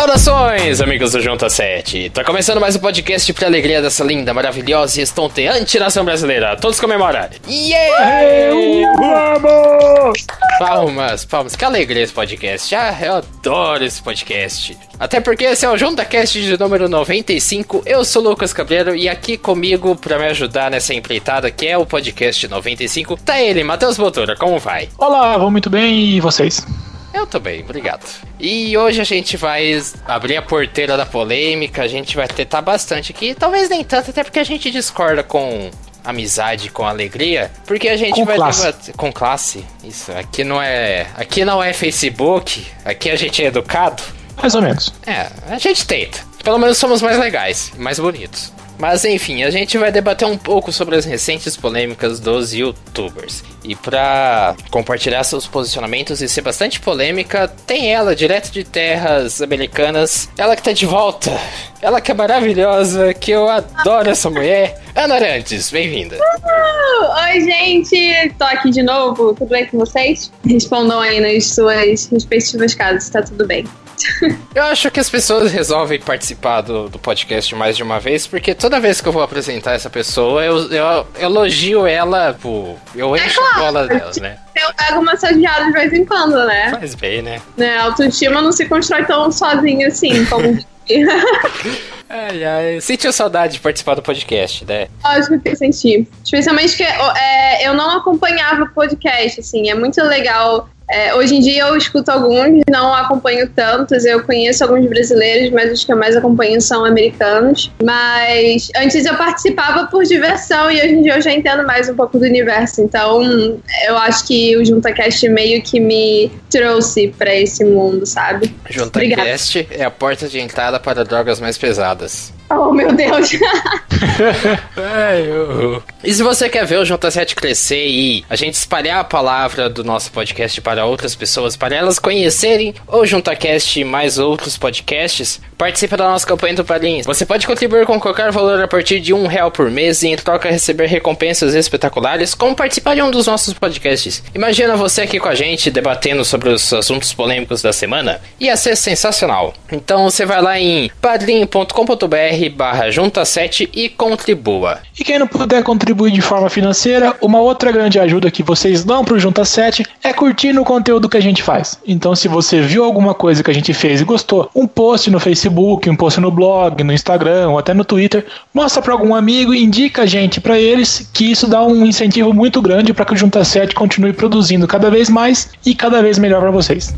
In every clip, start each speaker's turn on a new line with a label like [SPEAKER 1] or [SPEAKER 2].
[SPEAKER 1] Saudações, amigos do Junta 7. Tá começando mais um podcast pra alegria dessa linda, maravilhosa e estonteante nação brasileira. Todos comemorarem. Yeah!
[SPEAKER 2] Vamos!
[SPEAKER 1] Palmas, palmas. Que alegria esse podcast. Ah, eu adoro esse podcast. Até porque esse é o JuntaCast de número 95. Eu sou o Lucas Cabreiro e aqui comigo pra me ajudar nessa empreitada que é o podcast 95 tá ele, Matheus Botura. Como vai?
[SPEAKER 2] Olá, vou muito bem e vocês?
[SPEAKER 1] Eu também, obrigado. E hoje a gente vai abrir a porteira da polêmica, a gente vai tentar bastante aqui, talvez nem tanto, até porque a gente discorda com amizade, com alegria, porque a gente
[SPEAKER 2] Com
[SPEAKER 1] vai
[SPEAKER 2] classe.
[SPEAKER 1] debater com classe. Isso, aqui não é, aqui não é Facebook, aqui a gente é educado.
[SPEAKER 2] Mais ou menos.
[SPEAKER 1] É, a gente tenta. Pelo menos somos mais legais, mais bonitos. Mas enfim, a gente vai debater um pouco sobre as recentes polêmicas dos youtubers. E pra compartilhar seus posicionamentos e ser bastante polêmica, tem ela, direto de terras americanas. Ela que tá de volta. Ela que é maravilhosa, que eu adoro essa mulher. Ana Arantes, bem-vinda.
[SPEAKER 3] Oi, gente! Tô aqui de novo. Tudo bem com vocês? Respondam aí nas suas respectivas casas, tá tudo bem.
[SPEAKER 1] Eu acho que as pessoas resolvem participar do, do podcast mais de uma vez, porque toda vez que eu vou apresentar essa pessoa, eu, eu elogio ela, pô, eu encho a bola delas, né?
[SPEAKER 3] Eu pego uma massageada de vez em quando, né?
[SPEAKER 1] Faz bem, né?
[SPEAKER 3] né? A autoestima não se constrói tão sozinho assim, como.
[SPEAKER 1] Ai, ai, sentiu saudade de participar do podcast, né?
[SPEAKER 3] Lógico que eu senti. Especialmente que é, eu não acompanhava podcast, assim. É muito legal. É, hoje em dia eu escuto alguns, não acompanho tantos. Eu conheço alguns brasileiros, mas os que eu mais acompanho são americanos. Mas antes eu participava por diversão e hoje em dia eu já entendo mais um pouco do universo. Então eu acho que o JuntaCast meio que me trouxe pra esse mundo, sabe?
[SPEAKER 1] JuntaCast é a porta de entrada para drogas mais pesadas.
[SPEAKER 3] Oh, meu Deus!
[SPEAKER 1] Ai, eu- E se você quer ver o J7 crescer e a gente espalhar a palavra do nosso podcast para outras pessoas, para elas conhecerem o JuntaCast e mais outros podcasts, participe da nossa campanha do Padrinhos. Você pode contribuir com qualquer valor a partir de um real por mês e em troca receber recompensas espetaculares, como participar de um dos nossos podcasts. Imagina você aqui com a gente debatendo sobre os assuntos polêmicos da semana. Ia ser sensacional. Então você vai lá em padrim.com.br barra junta7 e contribua.
[SPEAKER 2] E quem não puder contribuir de forma financeira, uma outra grande ajuda que vocês dão pro Junta 7 é curtir o conteúdo que a gente faz. Então, se você viu alguma coisa que a gente fez e gostou, um post no Facebook, um post no blog, no Instagram ou até no Twitter, mostra para algum amigo e indica a gente para eles, que isso dá um incentivo muito grande para que o Junta 7 continue produzindo cada vez mais e cada vez melhor para vocês.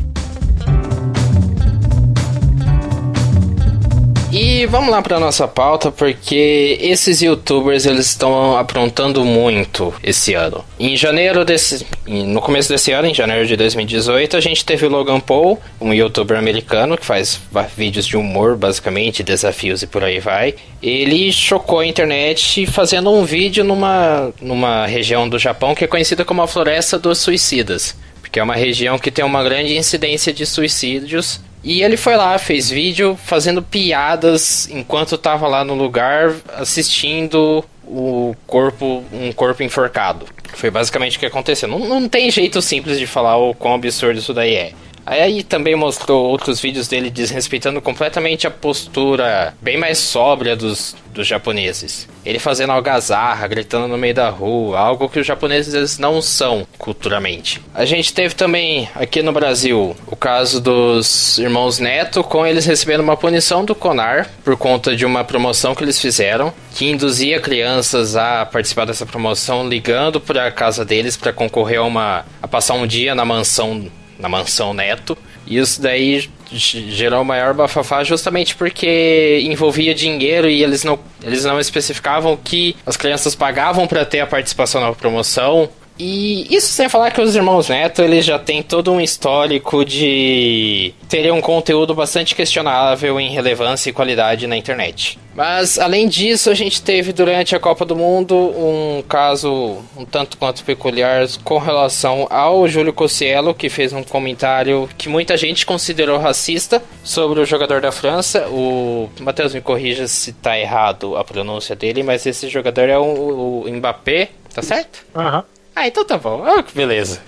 [SPEAKER 1] E vamos lá para nossa pauta, porque esses youtubers eles estão aprontando muito esse ano. Em janeiro desse, no começo desse ano, em janeiro de 2018, a gente teve o Logan Paul, um youtuber americano que faz vídeos de humor, basicamente, desafios e por aí vai. Ele chocou a internet fazendo um vídeo numa, numa região do Japão que é conhecida como a Floresta dos Suicidas. Porque é uma região que tem uma grande incidência de suicídios. E ele foi lá, fez vídeo fazendo piadas enquanto tava lá no lugar assistindo o corpo, um corpo enforcado. Foi basicamente o que aconteceu. Não, não tem jeito simples de falar o quão absurdo isso daí é. Aí também mostrou outros vídeos dele desrespeitando completamente a postura bem mais sóbria dos, dos japoneses. Ele fazendo algazarra, gritando no meio da rua, algo que os japoneses não são culturalmente. A gente teve também aqui no Brasil o caso dos irmãos Neto, com eles recebendo uma punição do Conar por conta de uma promoção que eles fizeram, que induzia crianças a participar dessa promoção ligando para a casa deles para concorrer a uma a passar um dia na mansão na mansão Neto. E isso daí gerou maior bafafá justamente porque envolvia dinheiro e eles não, eles não especificavam que as crianças pagavam para ter a participação na promoção. E isso sem falar que os irmãos Neto eles já têm todo um histórico de terem um conteúdo bastante questionável em relevância e qualidade na internet. Mas além disso, a gente teve durante a Copa do Mundo um caso um tanto quanto peculiar com relação ao Júlio Cossiello, que fez um comentário que muita gente considerou racista sobre o jogador da França. O Matheus me corrija se tá errado a pronúncia dele, mas esse jogador é o, o Mbappé, tá certo?
[SPEAKER 2] Aham.
[SPEAKER 1] Ah, então tá bom. Ah, que beleza.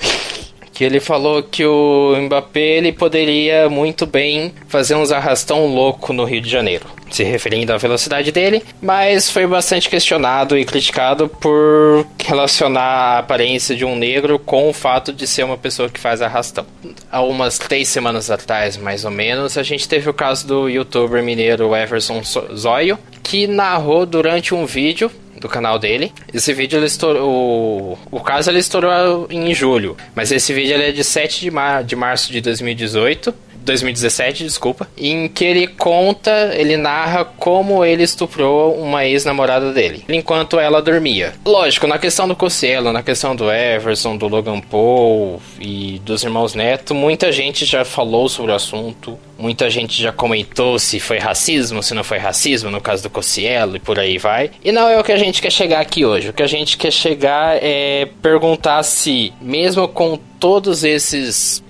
[SPEAKER 1] que ele falou que o Mbappé ele poderia muito bem fazer uns arrastão louco no Rio de Janeiro, se referindo à velocidade dele, mas foi bastante questionado e criticado por relacionar a aparência de um negro com o fato de ser uma pessoa que faz arrastão. Há umas três semanas atrás, mais ou menos, a gente teve o caso do youtuber mineiro Everson Zóio, que narrou durante um vídeo do canal dele. Esse vídeo ele estourou. O, caso ele estourou em julho. Mas esse vídeo ele é de 7 de, mar, de março de 2018. 2017, desculpa, em que ele conta, ele narra como ele estuprou uma ex-namorada dele, enquanto ela dormia. Lógico, na questão do Cossielo, na questão do Everson, do Logan Paul e dos irmãos Neto, muita gente já falou sobre o assunto, muita gente já comentou se foi racismo, se não foi racismo, no caso do Cossielo e por aí vai. E não é o que a gente quer chegar aqui hoje. O que a gente quer chegar é perguntar se, mesmo com todos esses,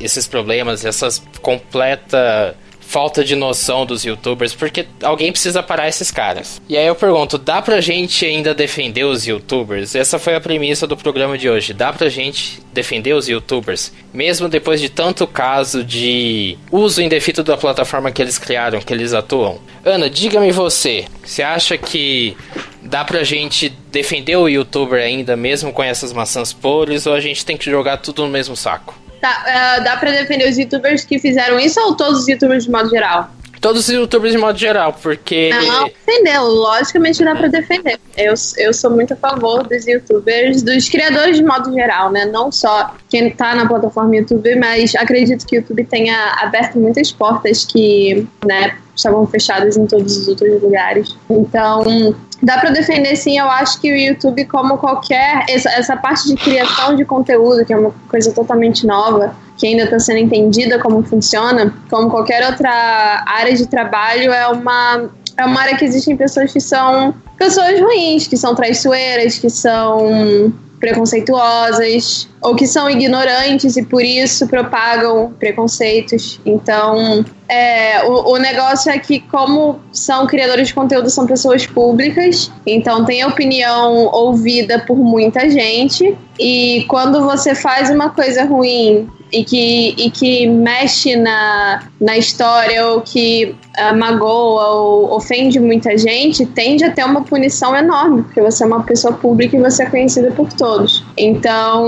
[SPEAKER 1] esses problemas, essas completa falta de noção dos youtubers, porque alguém precisa parar esses caras. E aí eu pergunto, dá pra gente ainda defender os youtubers? Essa foi a premissa do programa de hoje. Dá pra gente defender os youtubers, mesmo depois de tanto caso de uso indefito da plataforma que eles criaram, que eles atuam? Ana, diga-me você, você acha que dá pra gente defender o youtuber ainda, mesmo com essas maçãs podres, ou a gente tem que jogar tudo no mesmo saco?
[SPEAKER 3] Tá, uh, dá pra defender os youtubers que fizeram isso ou todos os youtubers de modo geral?
[SPEAKER 1] Todos os youtubers de modo geral, porque.
[SPEAKER 3] Não, não defender, logicamente dá pra defender. Eu, eu sou muito a favor dos youtubers, dos criadores de modo geral, né? Não só quem tá na plataforma YouTube, mas acredito que o YouTube tenha aberto muitas portas que, né, estavam fechadas em todos os outros lugares. Então, dá para defender sim. Eu acho que o YouTube, como qualquer. Essa, essa parte de criação de conteúdo, que é uma coisa totalmente nova, que ainda está sendo entendida como funciona, como qualquer outra área de trabalho, é uma. É uma área que existem pessoas que são pessoas ruins, que são traiçoeiras, que são preconceituosas ou que são ignorantes e por isso propagam preconceitos. Então, é, o, o, negócio é que, como são criadores de conteúdo, são pessoas públicas, então tem opinião ouvida por muita gente. E quando você faz uma coisa ruim e que, e que mexe na, na história ou que uh, magoa ou ofende muita gente, tende a ter uma punição enorme, porque você é uma pessoa pública e você é conhecida por todos. Então,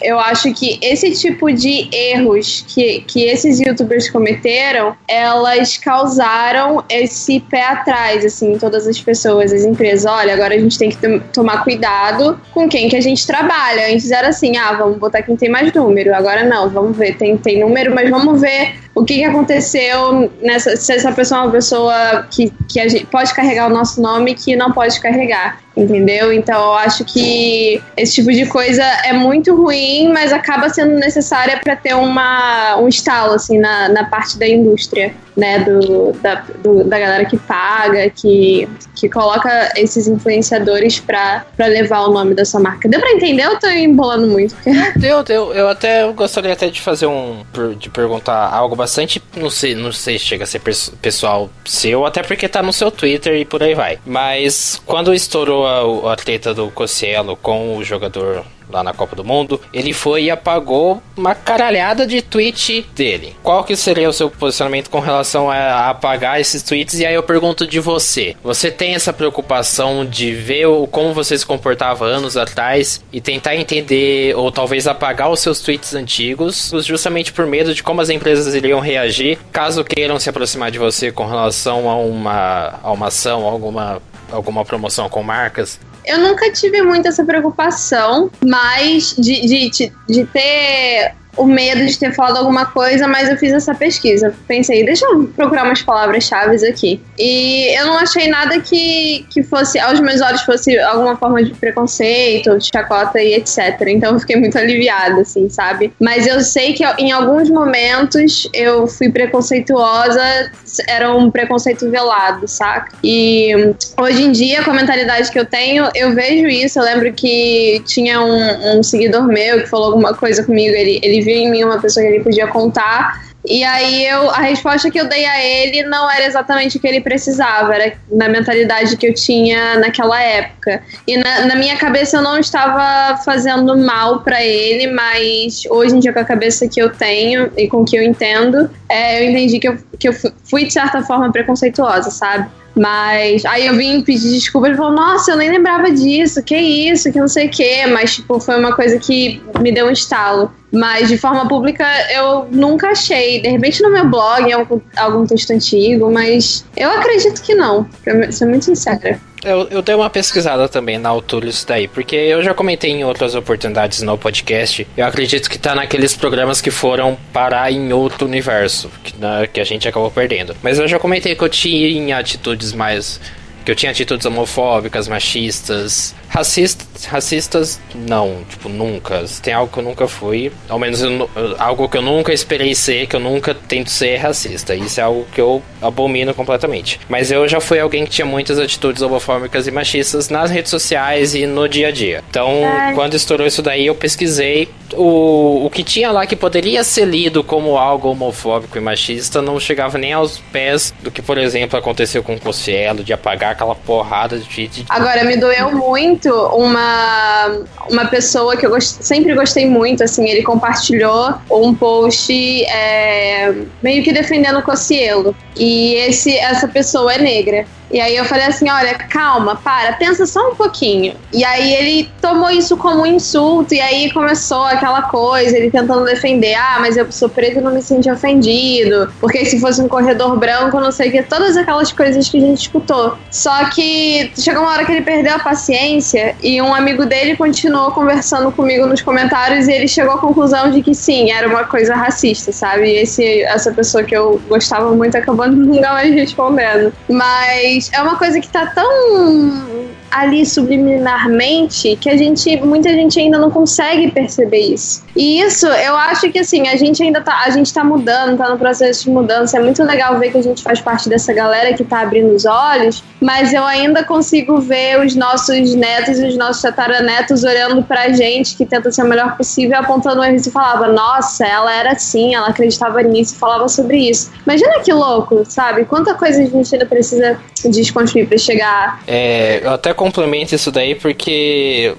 [SPEAKER 3] eu acho que esse tipo de erros que, que esses youtubers cometeram, elas causaram esse pé atrás, assim, em todas as pessoas, as empresas. Olha, agora a gente tem que tomar cuidado com quem que a gente trabalha. Antes era assim, ah, vamos botar quem tem mais número. Agora não, vamos ver, tem, tem número, mas vamos ver o que, que aconteceu nessa, se essa pessoa é uma pessoa que, que a gente pode carregar o nosso nome que não pode carregar, entendeu? Então eu acho que esse tipo de coisa é muito ruim, mas acaba sendo necessária para ter uma, um estalo assim na, na parte da indústria né, do, da, do, da galera que paga, que, que coloca esses influenciadores pra, pra levar o nome da sua marca. Deu pra entender ou tô embolando muito?
[SPEAKER 1] Deu, deu. Eu até gostaria até de fazer um. de perguntar algo bastante. Não sei, não sei se chega a ser pessoal seu, até porque tá no seu Twitter e por aí vai. Mas quando estourou a, a treta do Cossielo com o jogador lá na Copa do Mundo, ele foi e apagou uma caralhada de tweet dele. Qual que seria o seu posicionamento com relação a apagar esses tweets? E aí eu pergunto de você. Você tem essa preocupação de ver como você se comportava anos atrás e tentar entender ou talvez apagar os seus tweets antigos, justamente por medo de como as empresas iriam reagir caso queiram se aproximar de você com relação a uma, a uma ação, alguma alguma promoção com marcas?
[SPEAKER 3] Eu nunca tive muito essa preocupação, mas de, de, de ter o medo de ter falado alguma coisa, mas eu fiz essa pesquisa. Pensei, deixa eu procurar umas palavras-chave aqui. E eu não achei nada que, que fosse, aos meus olhos, fosse alguma forma de preconceito, de chacota e etc. Então eu fiquei muito aliviada, assim, sabe? Mas eu sei que em alguns momentos eu fui preconceituosa, era um preconceito velado, saca? E hoje em dia, com a mentalidade que eu tenho, eu vejo isso. Eu lembro que tinha um, um seguidor meu que falou alguma coisa comigo, ele, ele em mim uma pessoa que ele podia contar. E aí eu, a resposta que eu dei a ele não era exatamente o que ele precisava, era na mentalidade que eu tinha naquela época. E na, na minha cabeça eu não estava fazendo mal para ele, mas hoje em dia com a cabeça que eu tenho e com que eu entendo, é, eu entendi que eu, que eu fui de certa forma preconceituosa, sabe? Mas aí eu vim pedir desculpa, ele falou, nossa, eu nem lembrava disso, que isso, que não sei o quê. Mas, tipo, foi uma coisa que me deu um estalo. Mas de forma pública eu nunca achei. De repente no meu blog, algum, algum texto antigo, mas eu acredito que não, pra ser muito sincera.
[SPEAKER 1] Eu, eu dei uma pesquisada também na altura disso daí, porque eu já comentei em outras oportunidades no podcast. Eu acredito que tá naqueles programas que foram parar em outro universo, que, na, que a gente acabou perdendo. Mas eu já comentei que eu tinha atitudes mais. Que eu tinha atitudes homofóbicas, machistas, Racistas, racistas, não, tipo, nunca. Tem algo que eu nunca fui, ao menos eu, algo que eu nunca esperei ser, que eu nunca tento ser racista. Isso é algo que eu abomino completamente. Mas eu já fui alguém que tinha muitas atitudes homofóbicas e machistas nas redes sociais e no dia a dia. Então, Ai. quando estourou isso daí, eu pesquisei o, o que tinha lá que poderia ser lido como algo homofóbico e machista não chegava nem aos pés do que, por exemplo, aconteceu com o Cossielo, de apagar aquela porrada de. de...
[SPEAKER 3] Agora, me doeu muito uma, uma pessoa que eu gost, sempre gostei muito, assim, ele compartilhou um post é, meio que defendendo o Cocielo. E esse, essa pessoa é negra. E aí eu falei assim, olha, calma, para, pensa só um pouquinho. E aí ele tomou isso como um insulto, e aí começou aquela coisa, ele tentando defender, ah, mas eu sou preto e não me senti ofendido, porque se fosse um corredor branco, não sei o que, todas aquelas coisas que a gente escutou. Só que chegou uma hora que ele perdeu a paciência e um amigo dele continuou conversando comigo nos comentários e ele chegou à conclusão de que sim, era uma coisa racista, sabe? E esse, essa pessoa que eu gostava muito acabou nunca mais respondendo. Mas é uma coisa que tá tão ali subliminarmente que a gente, muita gente ainda não consegue perceber isso. E isso, eu acho que assim, a gente ainda tá, a gente tá mudando, tá no processo de mudança. É muito legal ver que a gente faz parte dessa galera que tá abrindo os olhos, mas eu ainda consigo ver os nossos netos e os nossos tataranetos olhando pra gente, que tenta ser o melhor possível, apontando erros e falava, nossa, ela era assim, ela acreditava nisso, falava sobre isso. Imagina que louco, sabe? Quanta coisa a gente ainda precisa desconstruir pra chegar.
[SPEAKER 1] É, eu até complemento isso daí porque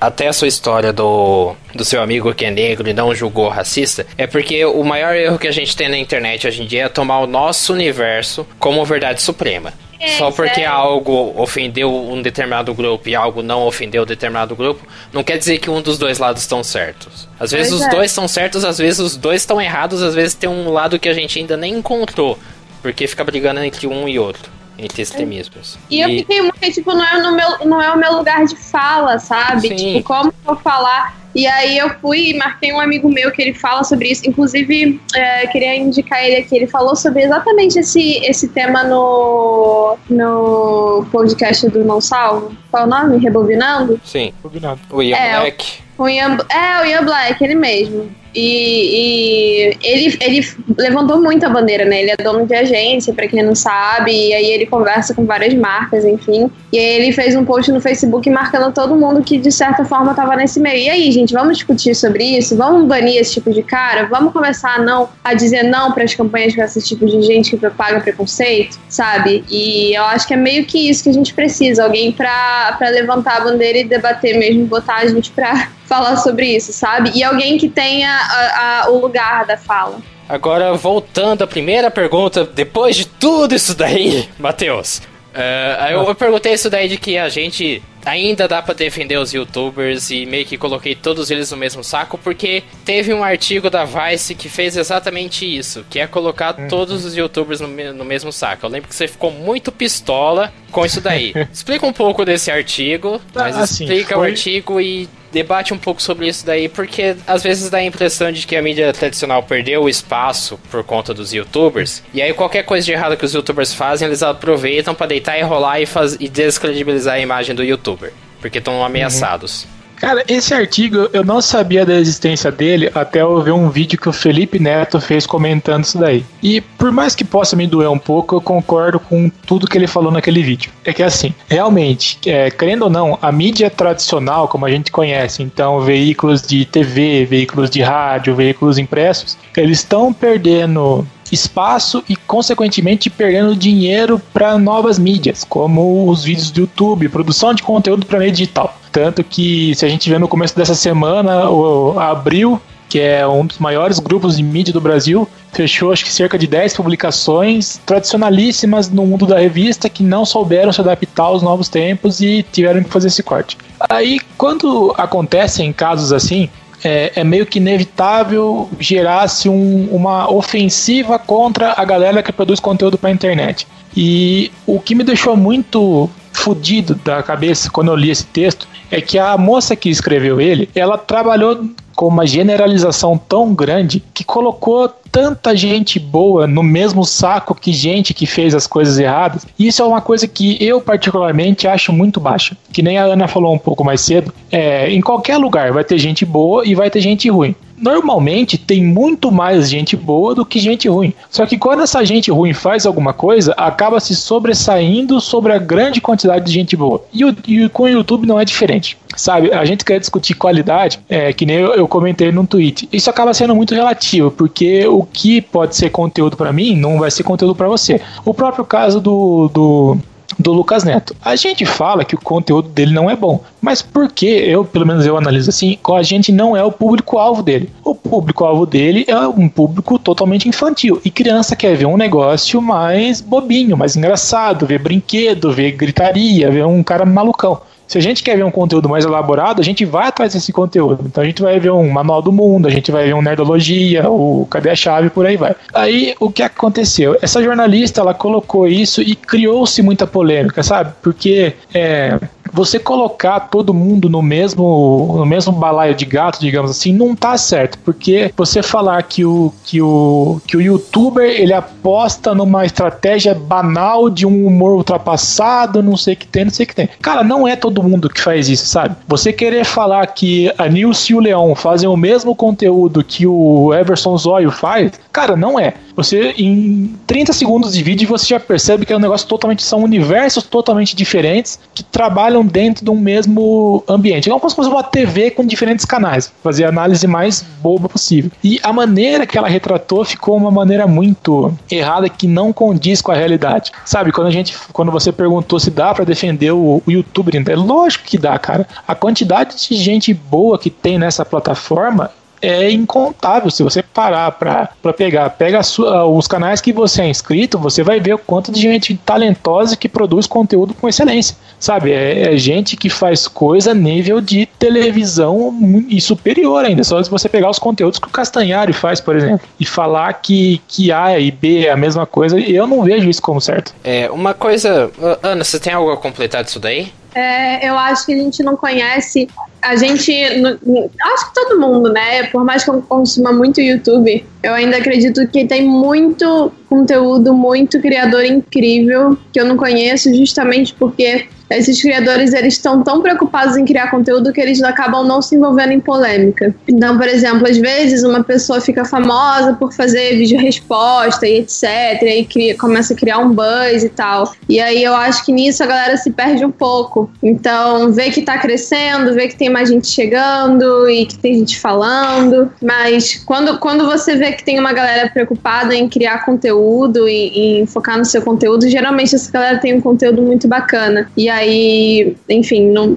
[SPEAKER 1] até a sua história do, do seu amigo que é negro e não julgou racista, é porque o maior erro que a gente tem na internet hoje em dia é tomar o nosso universo como verdade suprema. É, Só porque é. algo ofendeu um determinado grupo e algo não ofendeu um determinado grupo, não quer dizer que um dos dois lados estão certos. Às vezes pois os é. dois estão certos, às vezes os dois estão errados, às vezes tem um lado que a gente ainda nem encontrou, porque fica brigando entre um e outro entre extremismos.
[SPEAKER 3] E, e, eu fiquei muito, tipo, não é, no meu, não é o meu lugar de fala, sabe? Sim. Tipo, como eu vou falar? E aí eu fui e marquei um amigo meu que ele fala sobre isso. Inclusive, é, queria indicar ele aqui. Ele falou sobre exatamente esse, esse tema no, no podcast do Não Salvo. Qual é o nome? Rebobinando?
[SPEAKER 1] Sim, Rebobinando. O Ian é, Black.
[SPEAKER 3] O Ian, é, o Ian Black, ele mesmo. E, e, ele, ele levantou muito a bandeira, né? Ele é dono de agência, para quem não sabe, e aí ele conversa com várias marcas, enfim. E aí ele fez um post no Facebook marcando todo mundo que de certa forma tava nesse meio. E aí, gente, vamos discutir sobre isso? Vamos banir esse tipo de cara? Vamos começar a não a dizer não para as campanhas com esse tipo de gente que propaga preconceito, sabe? E eu acho que é meio que isso que a gente precisa, alguém para levantar a bandeira e debater mesmo, botar a gente pra falar sobre isso, sabe? E alguém que tenha a, a, o lugar da fala.
[SPEAKER 1] Agora, voltando à primeira pergunta, depois de tudo isso daí, Matheus, Uh, eu, eu, perguntei isso daí de que a gente ainda dá para defender os youtubers e meio que coloquei todos eles no mesmo saco porque teve um artigo da Vice que fez exatamente isso, que é colocar uhum. todos os youtubers no, no, mesmo saco. Eu lembro que você ficou muito pistola com isso daí. explica um pouco desse artigo, mas assim, explica foi... o artigo e debate um pouco sobre isso daí, porque às vezes dá a impressão de que a mídia tradicional perdeu o espaço por conta dos youtubers, e aí qualquer coisa de errado que os youtubers fazem, eles aproveitam para deitar e rolar e, faz, e descredibilizar a imagem do youtuber, porque estão ameaçados. Uhum.
[SPEAKER 2] Cara, esse artigo eu não sabia da existência dele até eu ver um vídeo que o Felipe Neto fez comentando isso daí. E por mais que possa me doer um pouco, eu concordo com tudo que ele falou naquele vídeo. É que assim, realmente, é, querendo ou não, a mídia tradicional, como a gente conhece, então veículos de TV, veículos de rádio, veículos impressos, eles estão perdendo espaço e, consequentemente, perdendo dinheiro para novas mídias, como os vídeos do YouTube, produção de conteúdo para meio digital. Tanto que, se a gente vê no começo dessa semana, o Abril, que é um dos maiores grupos de mídia do Brasil, fechou acho que cerca de 10 publicações tradicionalíssimas no mundo da revista que não souberam se adaptar aos novos tempos e tiveram que fazer esse corte. Aí, quando acontecem casos assim, é, é meio que inevitável gerasse um, uma ofensiva contra a galera que produz conteúdo para a internet. E o que me deixou muito fudido da cabeça quando eu li esse texto é que a moça que escreveu ele, ela trabalhou com uma generalização tão grande que colocou tanta gente boa no mesmo saco que gente que fez as coisas erradas. Isso é uma coisa que eu particularmente acho muito baixa. Que nem a Ana falou um pouco mais cedo, é, em qualquer lugar vai ter gente boa e vai ter gente ruim normalmente tem muito mais gente boa do que gente ruim. Só que quando essa gente ruim faz alguma coisa, acaba se sobressaindo sobre a grande quantidade de gente boa. E, o, e com o YouTube não é diferente. Sabe, a gente quer discutir qualidade, é, que nem eu, eu comentei num tweet. Isso acaba sendo muito relativo, porque o que pode ser conteúdo para mim não vai ser conteúdo para você. O próprio caso do, do do Lucas Neto. A gente fala que o conteúdo dele não é bom, mas por que eu, pelo menos eu analiso assim, a gente não é o público-alvo dele? O público-alvo dele é um público totalmente infantil. E criança quer ver um negócio mais bobinho, mais engraçado, ver brinquedo, ver gritaria, ver um cara malucão. Se a gente quer ver um conteúdo mais elaborado, a gente vai atrás desse conteúdo. Então a gente vai ver um manual do mundo, a gente vai ver um nerdologia, o cadê a chave, por aí vai. Aí o que aconteceu? Essa jornalista ela colocou isso e criou-se muita polêmica, sabe? Porque é, você colocar todo mundo no mesmo no mesmo balaio de gato, digamos assim, não tá certo, porque você falar que o que o que o youtuber ele aposta numa estratégia banal de um humor ultrapassado, não sei o que tem, não sei o que tem. Cara, não é todo mundo que faz isso, sabe? Você querer falar que a Nilce e o Leão fazem o mesmo conteúdo que o Everson Zóio faz, cara, não é. Você em 30 segundos de vídeo você já percebe que é um negócio totalmente são universos totalmente diferentes que trabalham dentro de um mesmo ambiente. É como se fosse uma TV com diferentes canais, fazer a análise mais boba possível. E a maneira que ela retratou ficou uma maneira muito errada que não condiz com a realidade. Sabe, quando a gente, quando você perguntou se dá para defender o, o youtuber, é lógico que dá, cara. A quantidade de gente boa que tem nessa plataforma é incontável. Se você parar para pegar, pega sua, os canais que você é inscrito, você vai ver o quanto de gente talentosa que produz conteúdo com excelência. Sabe? É, é gente que faz coisa nível de televisão e superior ainda. Só se você pegar os conteúdos que o Castanhari faz, por exemplo, e falar que, que A e B é a mesma coisa, eu não vejo isso como certo.
[SPEAKER 1] É, uma coisa. Ana, você tem algo a completar disso daí?
[SPEAKER 3] É, eu acho que a gente não conhece. A gente. Acho que todo mundo, né? Por mais que eu consuma muito YouTube, eu ainda acredito que tem muito conteúdo, muito criador incrível que eu não conheço, justamente porque esses criadores eles estão tão preocupados em criar conteúdo que eles acabam não se envolvendo em polêmica. Então, por exemplo, às vezes uma pessoa fica famosa por fazer vídeo resposta e etc. E aí cria, começa a criar um buzz e tal. E aí eu acho que nisso a galera se perde um pouco. Então, vê que tá crescendo, vê que tem mais gente chegando e que tem gente falando. Mas quando, quando você vê que tem uma galera preocupada em criar conteúdo e em focar no seu conteúdo, geralmente essa galera tem um conteúdo muito bacana. E aí aí, enfim, não,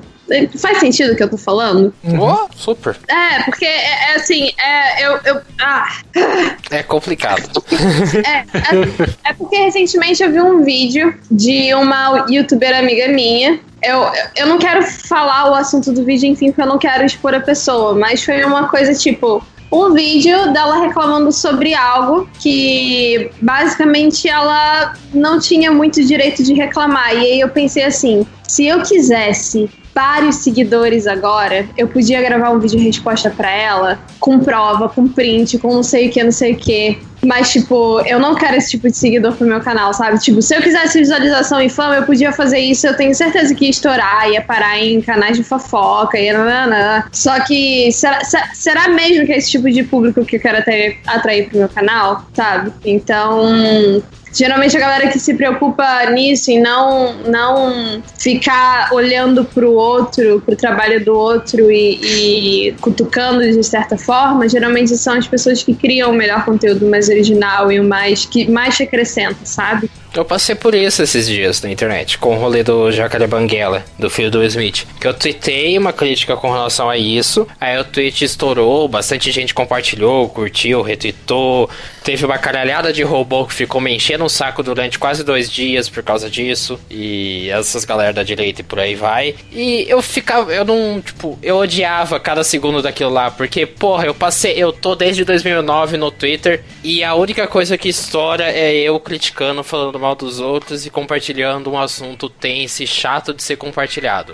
[SPEAKER 3] Faz sentido o que eu tô falando?
[SPEAKER 1] Uhum. Oh, super.
[SPEAKER 3] É, porque é, é assim, é, eu, eu. Ah.
[SPEAKER 1] É complicado.
[SPEAKER 3] é, é, é, porque recentemente eu vi um vídeo de uma youtuber amiga minha. Eu, eu não quero falar o assunto do vídeo, enfim, porque eu não quero expor a pessoa, mas foi uma coisa tipo um vídeo dela reclamando sobre algo que basicamente ela não tinha muito direito de reclamar. E aí eu pensei assim: se eu quisesse vários seguidores agora, eu podia gravar um vídeo resposta para ela com prova, com print, com não sei o que, não sei o que. Mas, tipo, eu não quero esse tipo de seguidor pro meu canal, sabe? Tipo, se eu quisesse visualização e fama, eu podia fazer isso, eu tenho certeza que ia estourar, ia parar em canais de fofoca, ia nananã. Só que, será, será mesmo que é esse tipo de público que eu quero atrair, atrair pro meu canal, sabe? Então, Geralmente a galera que se preocupa nisso e não, não ficar olhando pro outro, pro trabalho do outro e, e cutucando de certa forma, geralmente são as pessoas que criam o melhor conteúdo mais original e o mais que mais acrescenta, sabe?
[SPEAKER 1] Eu passei por isso esses dias na internet, com o rolê do Jacaré Banguela, do filho do Smith. Que eu tuitei uma crítica com relação a isso, aí o tweet estourou, bastante gente compartilhou, curtiu, retweetou. Teve uma caralhada de robô que ficou me enchendo um saco durante quase dois dias por causa disso. E essas galera da direita e por aí vai. E eu ficava, eu não, tipo, eu odiava cada segundo daquilo lá, porque, porra, eu passei, eu tô desde 2009 no Twitter e a única coisa que estoura é eu criticando, falando mal dos outros e compartilhando um assunto tenso e chato de ser compartilhado.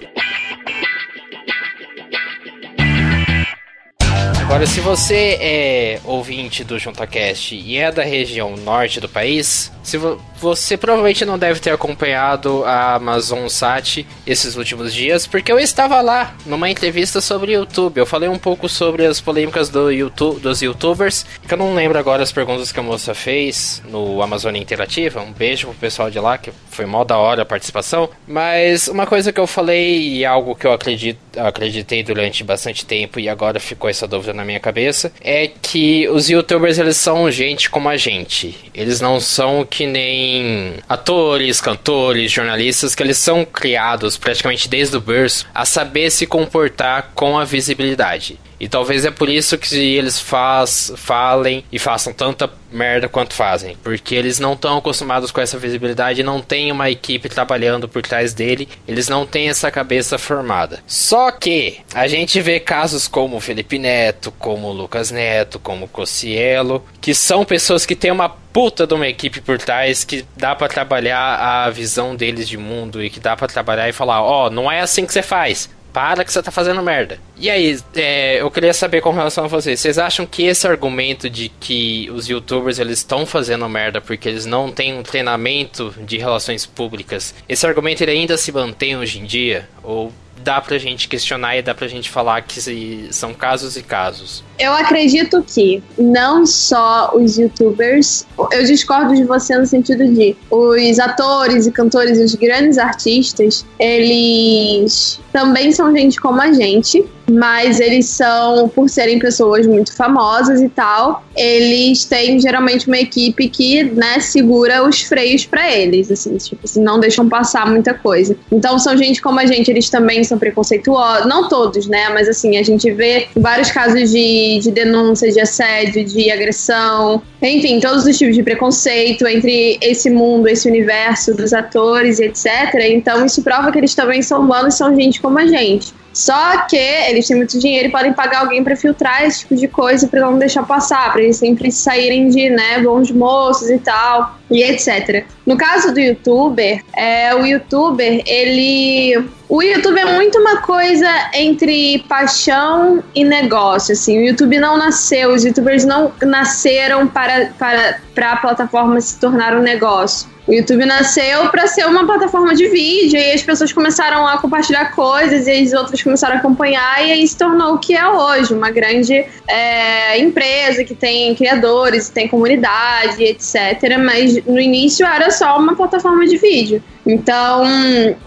[SPEAKER 1] Agora, se você é ouvinte do JuntaCast e é da região norte do país, se vo você provavelmente não deve ter acompanhado a Amazon Sat esses últimos dias, porque eu estava lá numa entrevista sobre YouTube. Eu falei um pouco sobre as polêmicas do YouTube, dos YouTubers, que eu não lembro agora as perguntas que a moça fez no Amazônia Interativa. Um beijo pro pessoal de lá, que foi mó da hora a participação. Mas uma coisa que eu falei e algo que eu acredito, acreditei durante bastante tempo e agora ficou essa dúvida na minha cabeça é que os YouTubers eles são gente como a gente. Eles não são que nem atores, cantores, jornalistas, que eles são criados praticamente desde o berço a saber se comportar com a visibilidade. E talvez é por isso que eles faz, falem e façam tanta merda quanto fazem. Porque eles não estão acostumados com essa visibilidade, não tem uma equipe trabalhando por trás dele, eles não têm essa cabeça formada. Só que a gente vê casos como Felipe Neto, como Lucas Neto, como Cocielo, que são pessoas que têm uma puta de uma equipe por trás que dá para trabalhar a visão deles de mundo e que dá para trabalhar e falar, ó, oh, não é assim que você faz para que você tá fazendo merda. E aí, é, eu queria saber com relação a vocês, vocês acham que esse argumento de que os youtubers eles estão fazendo merda porque eles não têm um treinamento de relações públicas, esse argumento ele ainda se mantém hoje em dia? Ou dá pra gente questionar e dá pra gente falar que são casos e casos.
[SPEAKER 3] Eu acredito que não só os youtubers, eu discordo de você no sentido de os atores e cantores, os grandes artistas, eles também são gente como a gente, mas eles são, por serem pessoas muito famosas e tal, eles têm geralmente uma equipe que, né, segura os freios para eles, assim, tipo, assim, não deixam passar muita coisa. Então são gente como a gente, eles também são preconceituosos, não todos, né, mas assim, a gente vê vários casos de, de denúncia, de assédio, de agressão, enfim, todos os tipos de preconceito entre esse mundo, esse universo dos atores e etc. Então isso prova que eles também são humanos, são gente como a gente. Só que eles têm muito dinheiro e podem pagar alguém para filtrar esse tipo de coisa para não deixar passar, para eles sempre saírem de, né, bons moços e tal, e etc. No caso do youtuber, é, o youtuber, ele. O YouTube é muito uma coisa entre paixão e negócio, assim. O YouTube não nasceu, os youtubers não nasceram para, para, para a plataforma se tornar um negócio. O YouTube nasceu para ser uma plataforma de vídeo e as pessoas começaram a compartilhar coisas e as outras começaram a acompanhar e aí se tornou o que é hoje, uma grande é, empresa que tem criadores, tem comunidade, etc. Mas no início era só uma plataforma de vídeo. Então,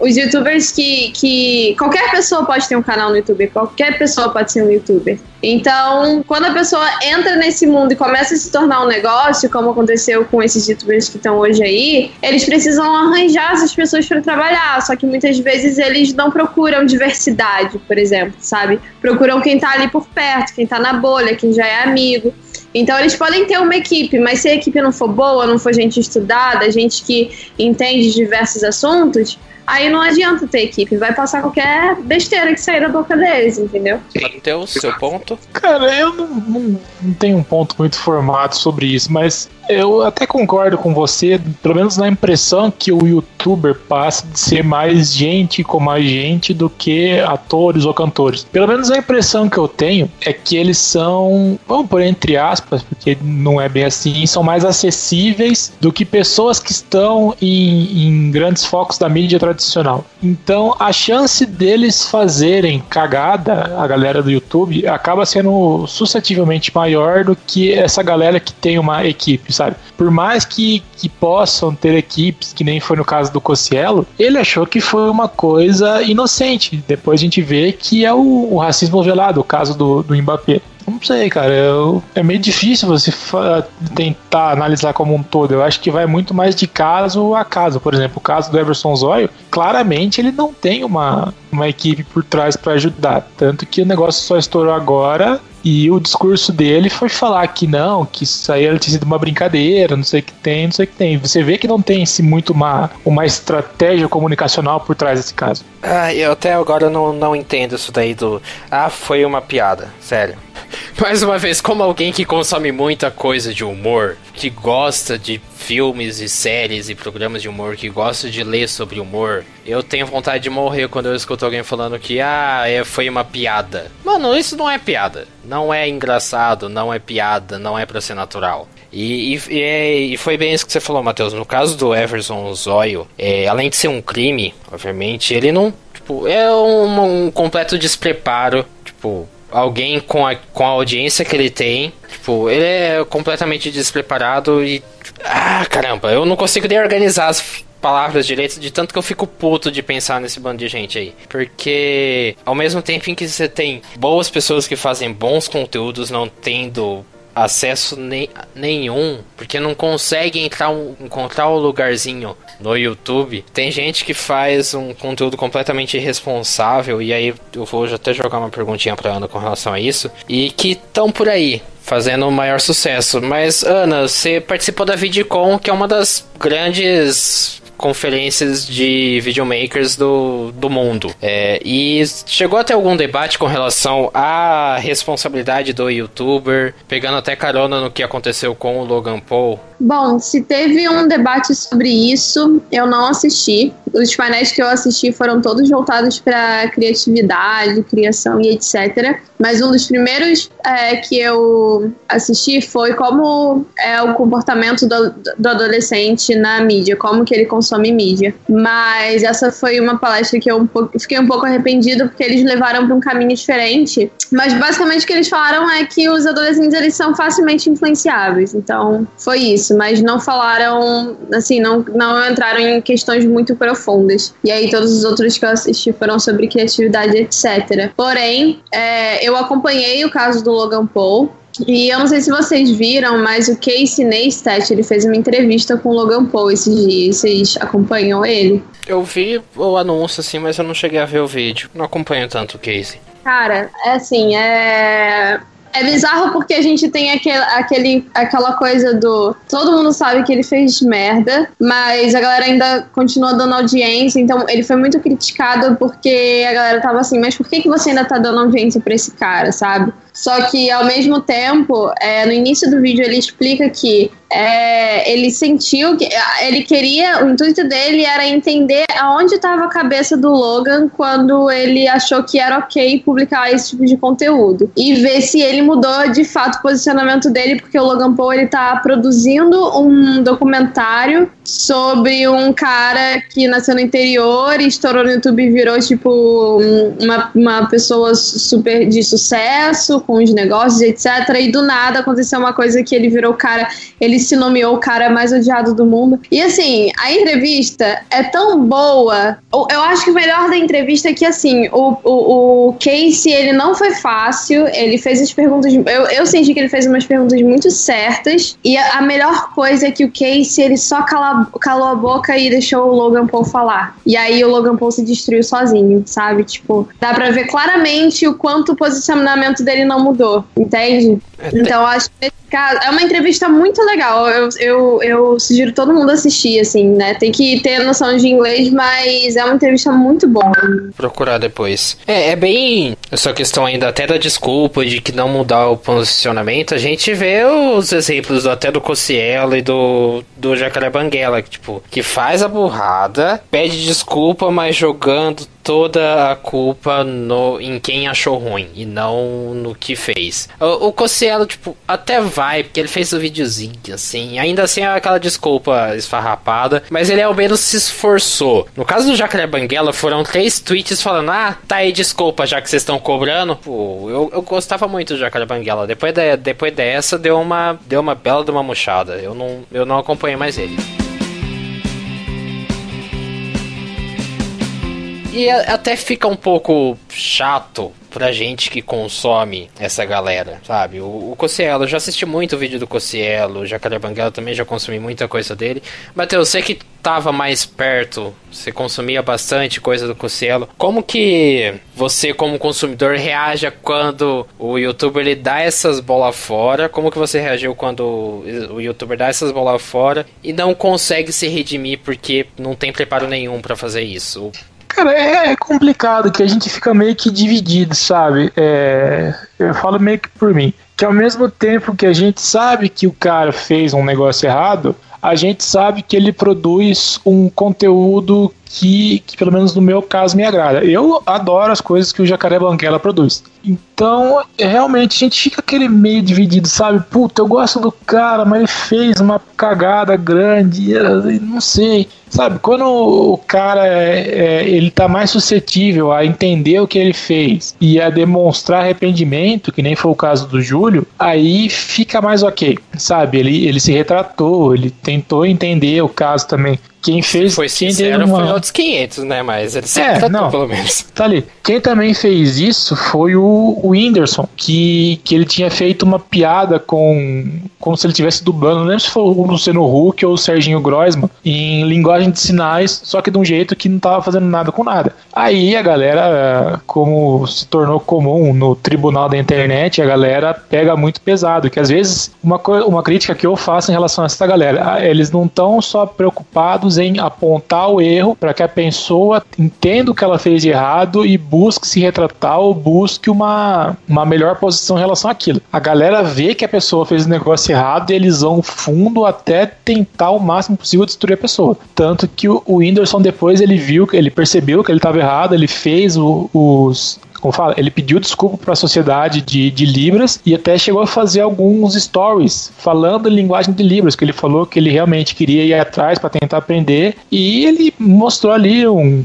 [SPEAKER 3] os youtubers que, que. Qualquer pessoa pode ter um canal no YouTube, qualquer pessoa pode ser um youtuber. Então, quando a pessoa entra nesse mundo e começa a se tornar um negócio, como aconteceu com esses youtubers que estão hoje aí, eles precisam arranjar essas pessoas para trabalhar. Só que muitas vezes eles não procuram diversidade, por exemplo, sabe? Procuram quem tá ali por perto, quem tá na bolha, quem já é amigo. Então eles podem ter uma equipe, mas se a equipe não for boa, não for gente estudada, gente que entende diversos assuntos, aí não adianta ter equipe, vai passar qualquer besteira que sair da boca deles, entendeu?
[SPEAKER 1] Mateus, seu ponto?
[SPEAKER 2] Cara, eu não, não, não tenho um ponto muito formado sobre isso, mas eu até concordo com você, pelo menos na impressão que o youtuber passa de ser mais gente com mais gente do que atores ou cantores. Pelo menos a impressão que eu tenho é que eles são, vamos por entre aspas, porque não é bem assim, são mais acessíveis do que pessoas que estão em, em grandes focos da mídia tradicional. Então a chance deles fazerem cagada, a galera do YouTube, acaba sendo suscetivelmente maior do que essa galera que tem uma equipe sabe? Por mais que, que possam ter equipes, que nem foi no caso do Cossielo, ele achou que foi uma coisa inocente. Depois a gente vê que é o, o racismo velado, o caso do, do Mbappé. Não sei, cara. Eu, é meio difícil você tentar analisar como um todo. Eu acho que vai muito mais de caso a caso. Por exemplo, o caso do Everson Zóio, claramente ele não tem uma, uma equipe por trás para ajudar. Tanto que o negócio só estourou agora e o discurso dele foi falar que não, que isso aí tinha sido uma brincadeira, não sei o que tem, não sei o que tem. Você vê que não tem se muito uma, uma estratégia comunicacional por trás desse caso.
[SPEAKER 1] Ah, eu até agora não, não entendo isso daí do. Ah, foi uma piada, sério. Mais uma vez, como alguém que consome muita coisa de humor, que gosta de filmes e séries e programas de humor, que gosta de ler sobre humor, eu tenho vontade de morrer quando eu escuto alguém falando que, ah, é, foi uma piada. Mano, isso não é piada. Não é engraçado, não é piada, não é pra ser natural. E, e, e, foi bem isso que você falou, Matheus. No caso do Everson Zóio, é, além de ser um crime, obviamente, ele não. Tipo, é um, um completo despreparo. Tipo, alguém com a, com a audiência que ele tem, tipo, ele é completamente despreparado e. Ah, caramba, eu não consigo nem organizar as palavras direito de tanto que eu fico puto de pensar nesse bando de gente aí. Porque ao mesmo tempo em que você tem boas pessoas que fazem bons conteúdos não tendo acesso ne nenhum, porque não consegue entrar um, encontrar o um lugarzinho no YouTube. Tem gente que faz um conteúdo completamente irresponsável, e aí eu vou até jogar uma perguntinha pra Ana com relação a isso, e que estão por aí. Fazendo o maior sucesso. Mas, Ana, você participou da VidCon, que é uma das grandes conferências de videomakers do, do mundo. É, e chegou até algum debate com relação à responsabilidade do youtuber, pegando até carona no que aconteceu com o Logan Paul.
[SPEAKER 3] Bom, se teve um debate sobre isso, eu não assisti. Os painéis que eu assisti foram todos voltados para criatividade, criação e etc. Mas um dos primeiros é, que eu assisti foi como é o comportamento do, do adolescente na mídia, como que ele consome mídia. Mas essa foi uma palestra que eu um pouco, fiquei um pouco arrependido porque eles levaram para um caminho diferente. Mas basicamente o que eles falaram é que os adolescentes eles são facilmente influenciáveis. Então foi isso. Mas não falaram, assim, não, não entraram em questões muito profundas. E aí todos os outros que eu assisti foram sobre criatividade, etc. Porém, é, eu acompanhei o caso do Logan Paul. E eu não sei se vocês viram, mas o Casey Neistat, ele fez uma entrevista com o Logan Paul esses dias. Vocês acompanham ele?
[SPEAKER 1] Eu vi o anúncio, assim, mas eu não cheguei a ver o vídeo. Não acompanho tanto o Casey.
[SPEAKER 3] Cara, é assim, é... É bizarro porque a gente tem aquele, aquele, aquela coisa do. Todo mundo sabe que ele fez merda, mas a galera ainda continua dando audiência. Então ele foi muito criticado porque a galera tava assim: mas por que, que você ainda tá dando audiência pra esse cara, sabe? Só que ao mesmo tempo, é, no início do vídeo ele explica que é, ele sentiu que ele queria, o intuito dele era entender aonde estava a cabeça do Logan quando ele achou que era ok publicar esse tipo de conteúdo. E ver se ele mudou de fato o posicionamento dele, porque o Logan Paul ele tá produzindo um documentário sobre um cara que nasceu no interior e estourou no YouTube e virou tipo uma, uma pessoa super de sucesso com os negócios, etc. E do nada aconteceu uma coisa que ele virou cara, ele se nomeou o cara mais odiado do mundo. E assim, a entrevista é tão boa. Eu acho que o melhor da entrevista é que assim, o, o, o Casey, ele não foi fácil, ele fez as perguntas. Eu, eu senti que ele fez umas perguntas muito certas. E a, a melhor coisa é que o Casey, ele só calou a boca e deixou o Logan Paul falar. E aí o Logan Paul se destruiu sozinho, sabe? Tipo, dá pra ver claramente o quanto o posicionamento dele não mudou, entende? Então, acho que caso, é uma entrevista muito legal. Eu, eu, eu sugiro todo mundo assistir, assim, né? Tem que ter noção de inglês, mas é uma entrevista muito boa.
[SPEAKER 1] Procurar depois. É, é bem essa questão ainda até da desculpa de que não mudar o posicionamento. A gente vê os exemplos até do Cossielo e do, do Jacaré Banguela, que, tipo, que faz a burrada, pede desculpa, mas jogando toda a culpa no, em quem achou ruim e não no que fez. O, o Cossielo, tipo, até vai, porque ele fez o um videozinho, assim. Ainda assim é aquela desculpa esfarrapada, mas ele ao menos se esforçou. No caso do Jacaré Banguela, foram três tweets falando: Ah, tá aí, desculpa, já que vocês estão cobrando. Pô, eu, eu gostava muito do Jacaré Banguela. Depois, de, depois dessa, deu uma, deu uma bela de uma murchada. Eu não, eu não acompanhei mais ele. E até fica um pouco chato pra gente que consome essa galera, sabe? O, o Cossielo, eu já assisti muito vídeo do Cossielo, o Jacaré Banguela também já consumi muita coisa dele. Matheus, você que tava mais perto, você consumia bastante coisa do Cossielo, como que você como consumidor reage quando o youtuber ele dá essas bolas fora? Como que você reagiu quando o youtuber dá essas bolas fora e não consegue se redimir porque não tem preparo nenhum para fazer isso?
[SPEAKER 2] Cara, é, é, complicado que a gente fica meio que dividido, sabe? É, eu falo meio que por mim. Que ao mesmo tempo que a gente sabe que o cara fez um negócio errado, a gente sabe que ele produz um conteúdo que, que, pelo menos no meu caso, me agrada. Eu adoro as coisas que o Jacaré Banguela produz. Então, realmente, a gente fica aquele meio dividido, sabe? Puta, eu gosto do cara, mas ele fez uma cagada grande, não sei. Sabe, quando o cara é, é, ele tá mais suscetível a entender o que ele fez e a demonstrar arrependimento, que nem foi o caso do Júlio, aí fica mais ok, sabe? Ele, ele se retratou, ele tentou entender o caso também. Quem fez.
[SPEAKER 1] Foi sincero, uma... foi outros 500, né? Mas ele sempre
[SPEAKER 2] é,
[SPEAKER 1] tá
[SPEAKER 2] não,
[SPEAKER 1] pelo menos.
[SPEAKER 2] Tá ali. Quem também fez isso foi o, o Whindersson, que, que ele tinha feito uma piada com. Como se ele estivesse dublando, não lembro se foi o Luciano Huck ou o Serginho Groisman, em linguagem de sinais, só que de um jeito que não tava fazendo nada com nada. Aí a galera, como se tornou comum no tribunal da internet, a galera pega muito pesado, que às vezes uma, uma crítica que eu faço em relação a essa galera, ah, eles não estão só preocupados em apontar o erro para que a pessoa entenda o que ela fez de errado e busque se retratar ou busque uma, uma melhor posição em relação àquilo. A galera vê que a pessoa fez o negócio errado e eles vão fundo até tentar o máximo possível destruir a pessoa. Tanto que o, o Whindersson depois ele viu, ele percebeu que ele estava errado, ele fez o, os como fala, ele pediu desculpa para a sociedade de, de Libras e até chegou a fazer alguns stories falando em linguagem de Libras, que ele falou que ele realmente queria ir atrás para tentar aprender e ele mostrou ali um,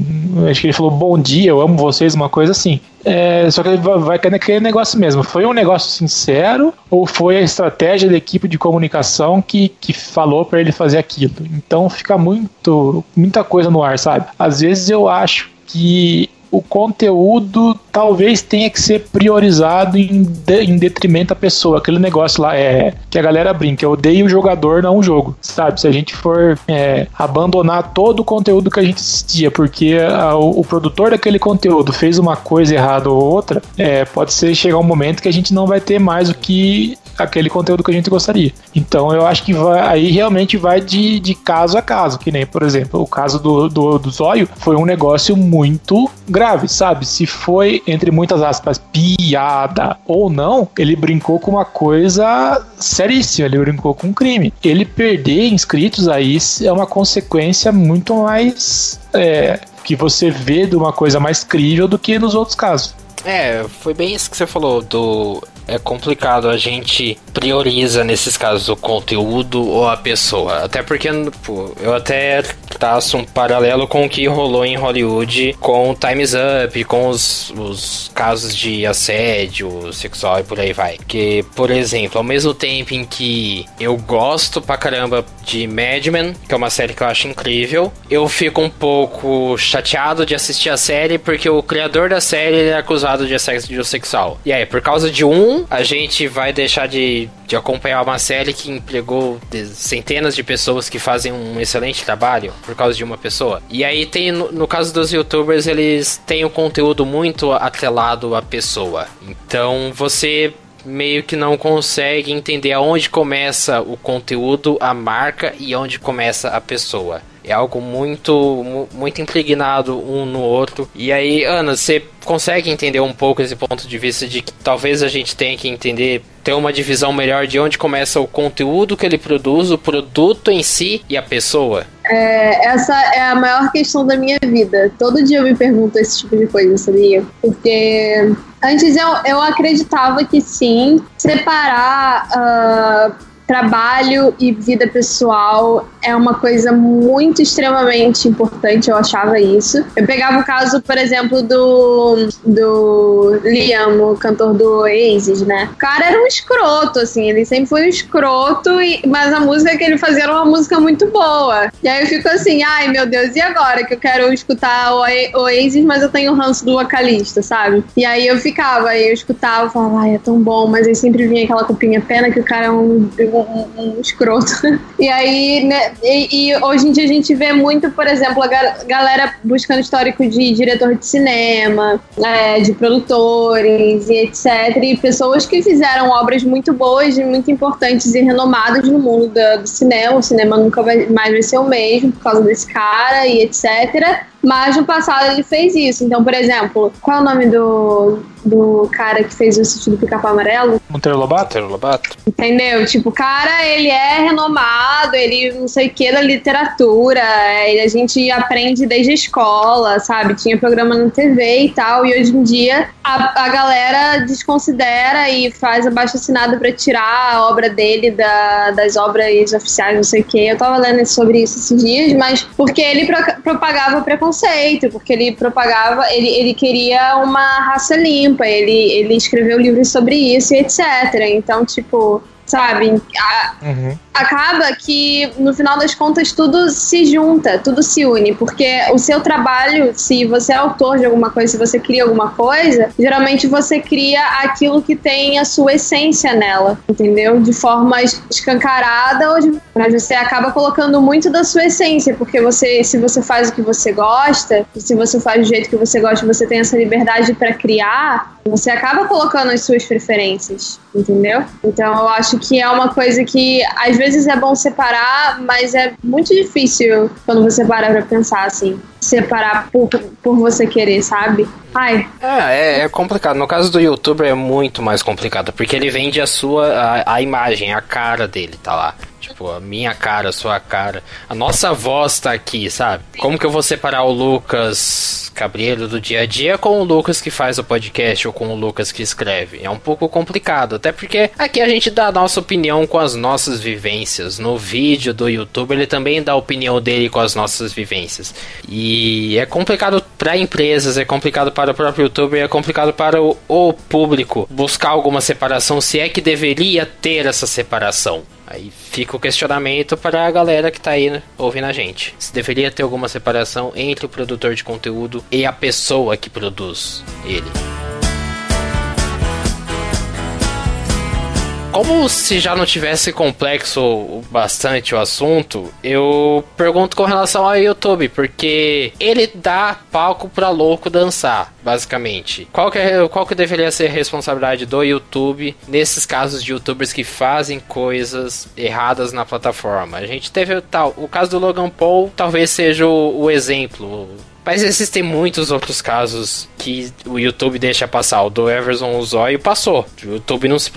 [SPEAKER 2] acho que ele falou bom dia, eu amo vocês, uma coisa assim. É, só que ele vai cair naquele negócio mesmo. Foi um negócio sincero ou foi a estratégia da equipe de comunicação que, que falou para ele fazer aquilo? Então fica muito muita coisa no ar, sabe? Às vezes eu acho que o conteúdo talvez tenha que ser priorizado em, de, em detrimento da pessoa. Aquele negócio lá é que a galera brinca, eu odeio o jogador, não o jogo. Sabe? Se a gente for é, abandonar todo o conteúdo que a gente assistia, porque a, o, o, produtor daquele conteúdo fez uma coisa errada ou outra, é, pode ser chegar um momento que a gente não vai ter mais o que aquele conteúdo que a gente gostaria. Então eu acho que vai, aí realmente vai de, de caso a caso, que nem, por exemplo, o caso do, do, do Zóio foi um negócio muito grave, sabe? Se foi, entre muitas aspas, piada ou não, ele brincou com uma coisa seríssima, ele brincou com um crime. Ele perder inscritos aí é uma consequência muito mais. É, que você vê de uma coisa mais crível do que nos outros casos.
[SPEAKER 1] É, foi bem isso que você falou do é complicado. A gente prioriza nesses casos o conteúdo ou a pessoa. Até porque pô, eu até traço um paralelo com o que rolou em Hollywood com o Time's Up, com os, os casos de assédio sexual e por aí vai. Que, por exemplo, ao mesmo tempo em que eu gosto pra caramba de Mad Men, que é uma série que eu acho incrível, eu fico um pouco chateado de assistir a série porque o criador da série é acusado de assédio sexual. E aí, por causa de um a gente vai deixar de, de acompanhar uma série que empregou centenas de pessoas que fazem um excelente trabalho por causa de uma pessoa. E aí tem, no, no caso dos youtubers, eles têm o conteúdo muito atrelado à pessoa. Então você meio que não consegue entender aonde começa o conteúdo, a marca e onde começa a pessoa. É algo muito, muito impregnado um no outro. E aí, Ana, você consegue entender um pouco esse ponto de vista de que talvez a gente tenha que entender, ter uma divisão melhor de onde começa o conteúdo que ele produz, o produto em si e a pessoa?
[SPEAKER 3] É, essa é a maior questão da minha vida. Todo dia eu me pergunto esse tipo de coisa, sabia? Porque antes eu, eu acreditava que sim, separar. Uh, trabalho e vida pessoal é uma coisa muito extremamente importante, eu achava isso. Eu pegava o caso, por exemplo, do, do Liam, o cantor do Oasis, né? O cara era um escroto, assim, ele sempre foi um escroto, e, mas a música que ele fazia era uma música muito boa. E aí eu fico assim, ai meu Deus, e agora que eu quero escutar o Oasis, mas eu tenho o ranço do vocalista, sabe? E aí eu ficava, eu escutava, falava, ai, é tão bom, mas aí sempre vinha aquela copinha pena que o cara é um, um, um escroto. E aí, né, e, e, hoje em dia a gente vê muito, por exemplo, a galera buscando histórico de diretor de cinema, é, de produtores e etc. E pessoas que fizeram obras muito boas, muito importantes e renomadas no mundo do, do cinema. O cinema nunca vai, mais vai ser o mesmo por causa desse cara e etc. Mas no passado ele fez isso. Então, por exemplo, qual é o nome do, do cara que fez o sítio do pica amarelo?
[SPEAKER 2] Monteiro Lobato?
[SPEAKER 1] Monteiro Lobato.
[SPEAKER 3] Entendeu? Tipo, o cara, ele é renomado, ele não sei o que da literatura, a gente aprende desde a escola, sabe? Tinha programa na TV e tal, e hoje em dia a, a galera desconsidera e faz abaixo assinado para tirar a obra dele da, das obras oficiais, não sei o que. Eu tava lendo sobre isso esses dias, mas porque ele pro, propagava preconceito, porque ele propagava, ele, ele queria uma raça limpa, ele, ele escreveu livros sobre isso e etc. Então, tipo, sabe? A, uhum. Acaba que, no final das contas, tudo se junta, tudo se une, porque o seu trabalho, se você é autor de alguma coisa, se você cria alguma coisa, geralmente você cria aquilo que tem a sua essência nela, entendeu? De forma escancarada, ou de, mas você acaba colocando muito da sua essência, porque você, se você faz o que você gosta, se você faz do jeito que você gosta, você tem essa liberdade para criar, você acaba colocando as suas preferências, entendeu? Então eu acho que é uma coisa que às vezes é bom separar, mas é muito difícil quando você para pra pensar assim. Separar por, por você querer, sabe? Ai.
[SPEAKER 1] É, é, é complicado. No caso do youtuber é muito mais complicado, porque ele vende a sua a, a imagem, a cara dele, tá lá. Tipo, a minha cara, a sua cara. A nossa voz tá aqui, sabe? Como que eu vou separar o Lucas Cabreiro do dia a dia com o Lucas que faz o podcast ou com o Lucas que escreve? É um pouco complicado, até porque aqui a gente dá a nossa opinião com as nossas vivências. No vídeo do YouTube ele também dá a opinião dele com as nossas vivências. E é complicado para empresas, é complicado para o próprio YouTube, é complicado para o, o público buscar alguma separação, se é que deveria ter essa separação. Aí fica o questionamento para a galera que está aí né, ouvindo a gente. Se deveria ter alguma separação entre o produtor de conteúdo e a pessoa que produz ele. Como se já não tivesse complexo bastante o assunto, eu pergunto com relação ao YouTube, porque ele dá palco pra louco dançar, basicamente. Qual que, é, qual que deveria ser a responsabilidade do YouTube nesses casos de youtubers que fazem coisas erradas na plataforma? A gente teve tal, o caso do Logan Paul talvez seja o, o exemplo mas existem muitos outros casos que o YouTube deixa passar. O do Everson Zóio passou. O YouTube não se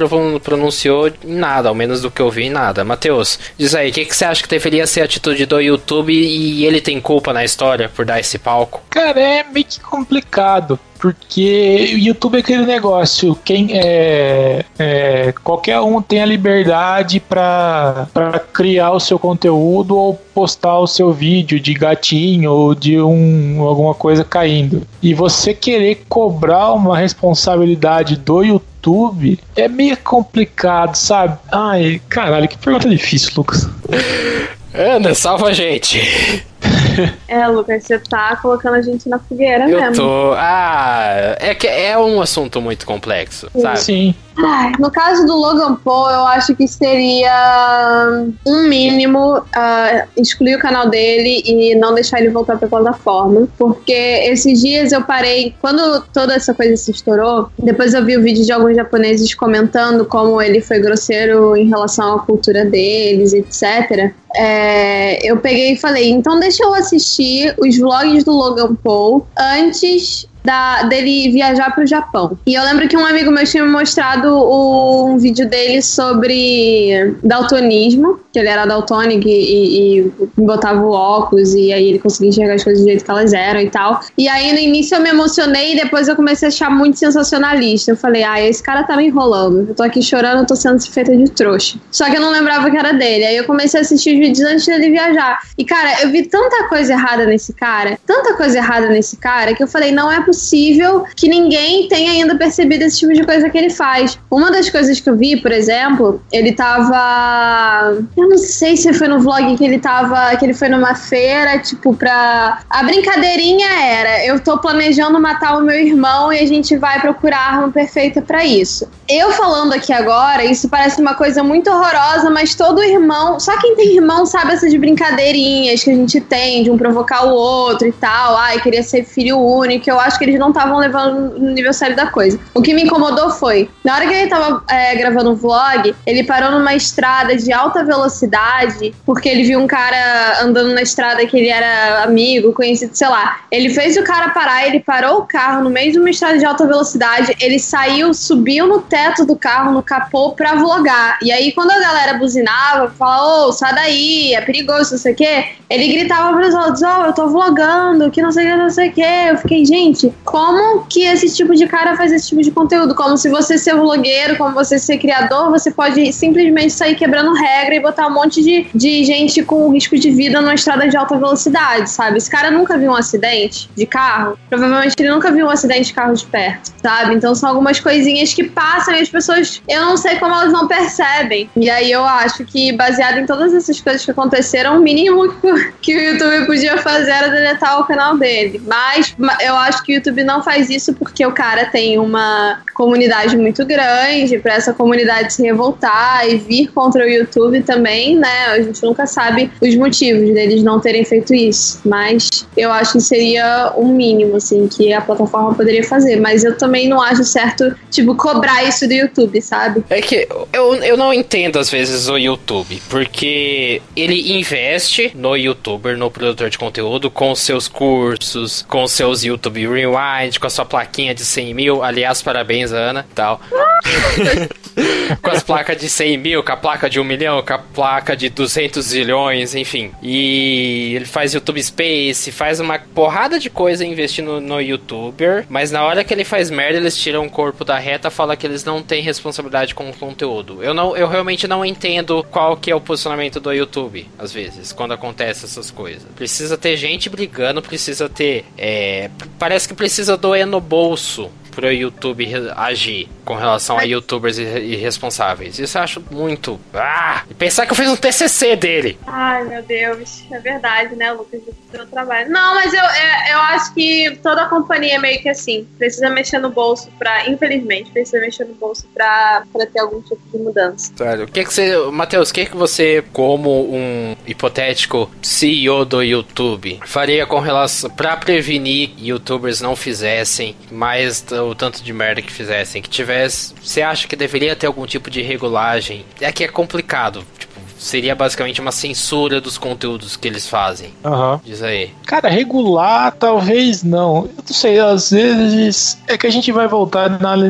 [SPEAKER 1] pronunciou em nada, ao menos do que eu vi, em nada. Matheus, diz aí, o que, que você acha que deveria ser a atitude do YouTube e ele tem culpa na história por dar esse palco?
[SPEAKER 2] Cara, é meio que complicado porque o YouTube é aquele negócio, quem é, é qualquer um tem a liberdade para criar o seu conteúdo ou postar o seu vídeo de gatinho ou de um, alguma coisa caindo. E você querer cobrar uma responsabilidade do YouTube é meio complicado, sabe? Ai, caralho, que pergunta difícil, Lucas.
[SPEAKER 1] Ana, salva a gente.
[SPEAKER 3] É, Lucas, você tá colocando a gente na fogueira
[SPEAKER 1] eu
[SPEAKER 3] mesmo.
[SPEAKER 1] Tô... Ah, é que é um assunto muito complexo,
[SPEAKER 2] sabe? Sim.
[SPEAKER 3] Ai, no caso do Logan Paul, eu acho que seria um mínimo uh, excluir o canal dele e não deixar ele voltar pra plataforma. Porque esses dias eu parei, quando toda essa coisa se estourou, depois eu vi o vídeo de alguns japoneses comentando como ele foi grosseiro em relação à cultura deles, etc. É, eu peguei e falei, então deixa eu assistir os vlogs do Logan Paul antes da, dele viajar para o Japão. E eu lembro que um amigo meu tinha me mostrado o, um vídeo dele sobre daltonismo, que ele era daltônico e, e, e, botava o óculos e aí ele conseguia enxergar as coisas do jeito que elas eram e tal. E aí no início eu me emocionei e depois eu comecei a achar muito sensacionalista. Eu falei, ah, esse cara tá me enrolando. Eu tô aqui chorando, eu tô sendo feita de trouxa. Só que eu não lembrava que era dele. Aí eu comecei a assistir os vídeos antes dele viajar. E cara, eu vi tanta coisa errada nesse cara, tanta coisa errada nesse cara, que eu falei, não é possível que ninguém tenha ainda percebido esse tipo de coisa que ele faz. Uma das coisas que eu vi, por exemplo, ele tava. Eu não sei se foi no vlog que ele tava. que ele foi numa feira, tipo, pra. A brincadeirinha era: eu tô planejando matar o meu irmão e a gente vai procurar a arma perfeita para isso. Eu falando aqui agora, isso parece uma coisa muito horrorosa, mas todo irmão. Só quem tem irmão sabe essas brincadeirinhas que a gente tem, de um provocar o outro e tal. Ai, queria ser filho único. Eu acho que eles não estavam levando no nível sério da coisa. O que me incomodou foi, na hora que ele tava é, gravando o vlog, ele parou numa estrada de alta velocidade, porque ele viu um cara andando na estrada que ele era amigo, conhecido, sei lá. Ele fez o cara parar, ele parou o carro no meio de uma estrada de alta velocidade, ele saiu, subiu no teto do carro, no capô, pra vlogar. E aí, quando a galera buzinava, falava, ô, sai daí, é perigoso, não sei o quê, ele gritava pros outros, ó, oh, eu tô vlogando, que não sei o que, não sei o que. Eu fiquei, gente, como que esse tipo de cara faz esse tipo de conteúdo. Como se você ser vlogueiro, como você ser criador, você pode simplesmente sair quebrando regra e botar um monte de, de gente com risco de vida numa estrada de alta velocidade, sabe? Esse cara nunca viu um acidente de carro. Provavelmente ele nunca viu um acidente de carro de perto, sabe? Então são algumas coisinhas que passam e as pessoas, eu não sei como elas não percebem. E aí eu acho que, baseado em todas essas coisas que aconteceram, o mínimo que o YouTube podia fazer era deletar o canal dele. Mas eu acho que o YouTube não faz isso porque o cara tem uma comunidade muito grande, para essa comunidade se revoltar e vir contra o YouTube também, né? A gente nunca sabe os motivos deles não terem feito isso, mas eu acho que seria o um mínimo, assim, que a plataforma poderia fazer. Mas eu também não acho certo, tipo, cobrar do YouTube, sabe?
[SPEAKER 1] É que eu, eu não entendo às vezes o YouTube, porque ele investe no youtuber, no produtor de conteúdo, com seus cursos, com seus YouTube Rewind, com a sua plaquinha de 100 mil. Aliás, parabéns, Ana, tal. com as placas de 100 mil, com a placa de 1 milhão, com a placa de 200 zilhões, enfim. E ele faz YouTube Space, faz uma porrada de coisa investindo no YouTuber, mas na hora que ele faz merda, eles tiram o corpo da reta falam que eles não têm responsabilidade com o conteúdo. Eu, não, eu realmente não entendo qual que é o posicionamento do YouTube, às vezes, quando acontece essas coisas. Precisa ter gente brigando, precisa ter. É, parece que precisa doer no bolso pro YouTube agir com relação a youtubers irresponsáveis. Isso eu acho muito. Ah! E pensar que eu fiz um TCC dele.
[SPEAKER 3] Ai, meu Deus. É verdade, né, Lucas? Do trabalho. Não, mas eu, é, eu acho que toda a companhia é meio que assim. Precisa mexer no bolso pra. Infelizmente, precisa mexer no bolso pra, pra ter algum tipo de mudança.
[SPEAKER 1] Sério. O que, que você. Matheus, o que, que você, como um hipotético CEO do YouTube, faria com relação. pra prevenir youtubers não fizessem mais o tanto de merda que fizessem, que tivesse. Você acha que deveria ter algum tipo de regulagem? É que é complicado. Tipo, seria basicamente uma censura dos conteúdos que eles fazem.
[SPEAKER 2] Uhum.
[SPEAKER 1] Diz aí.
[SPEAKER 2] Cara, regular talvez não. Eu não sei, às vezes é que a gente vai voltar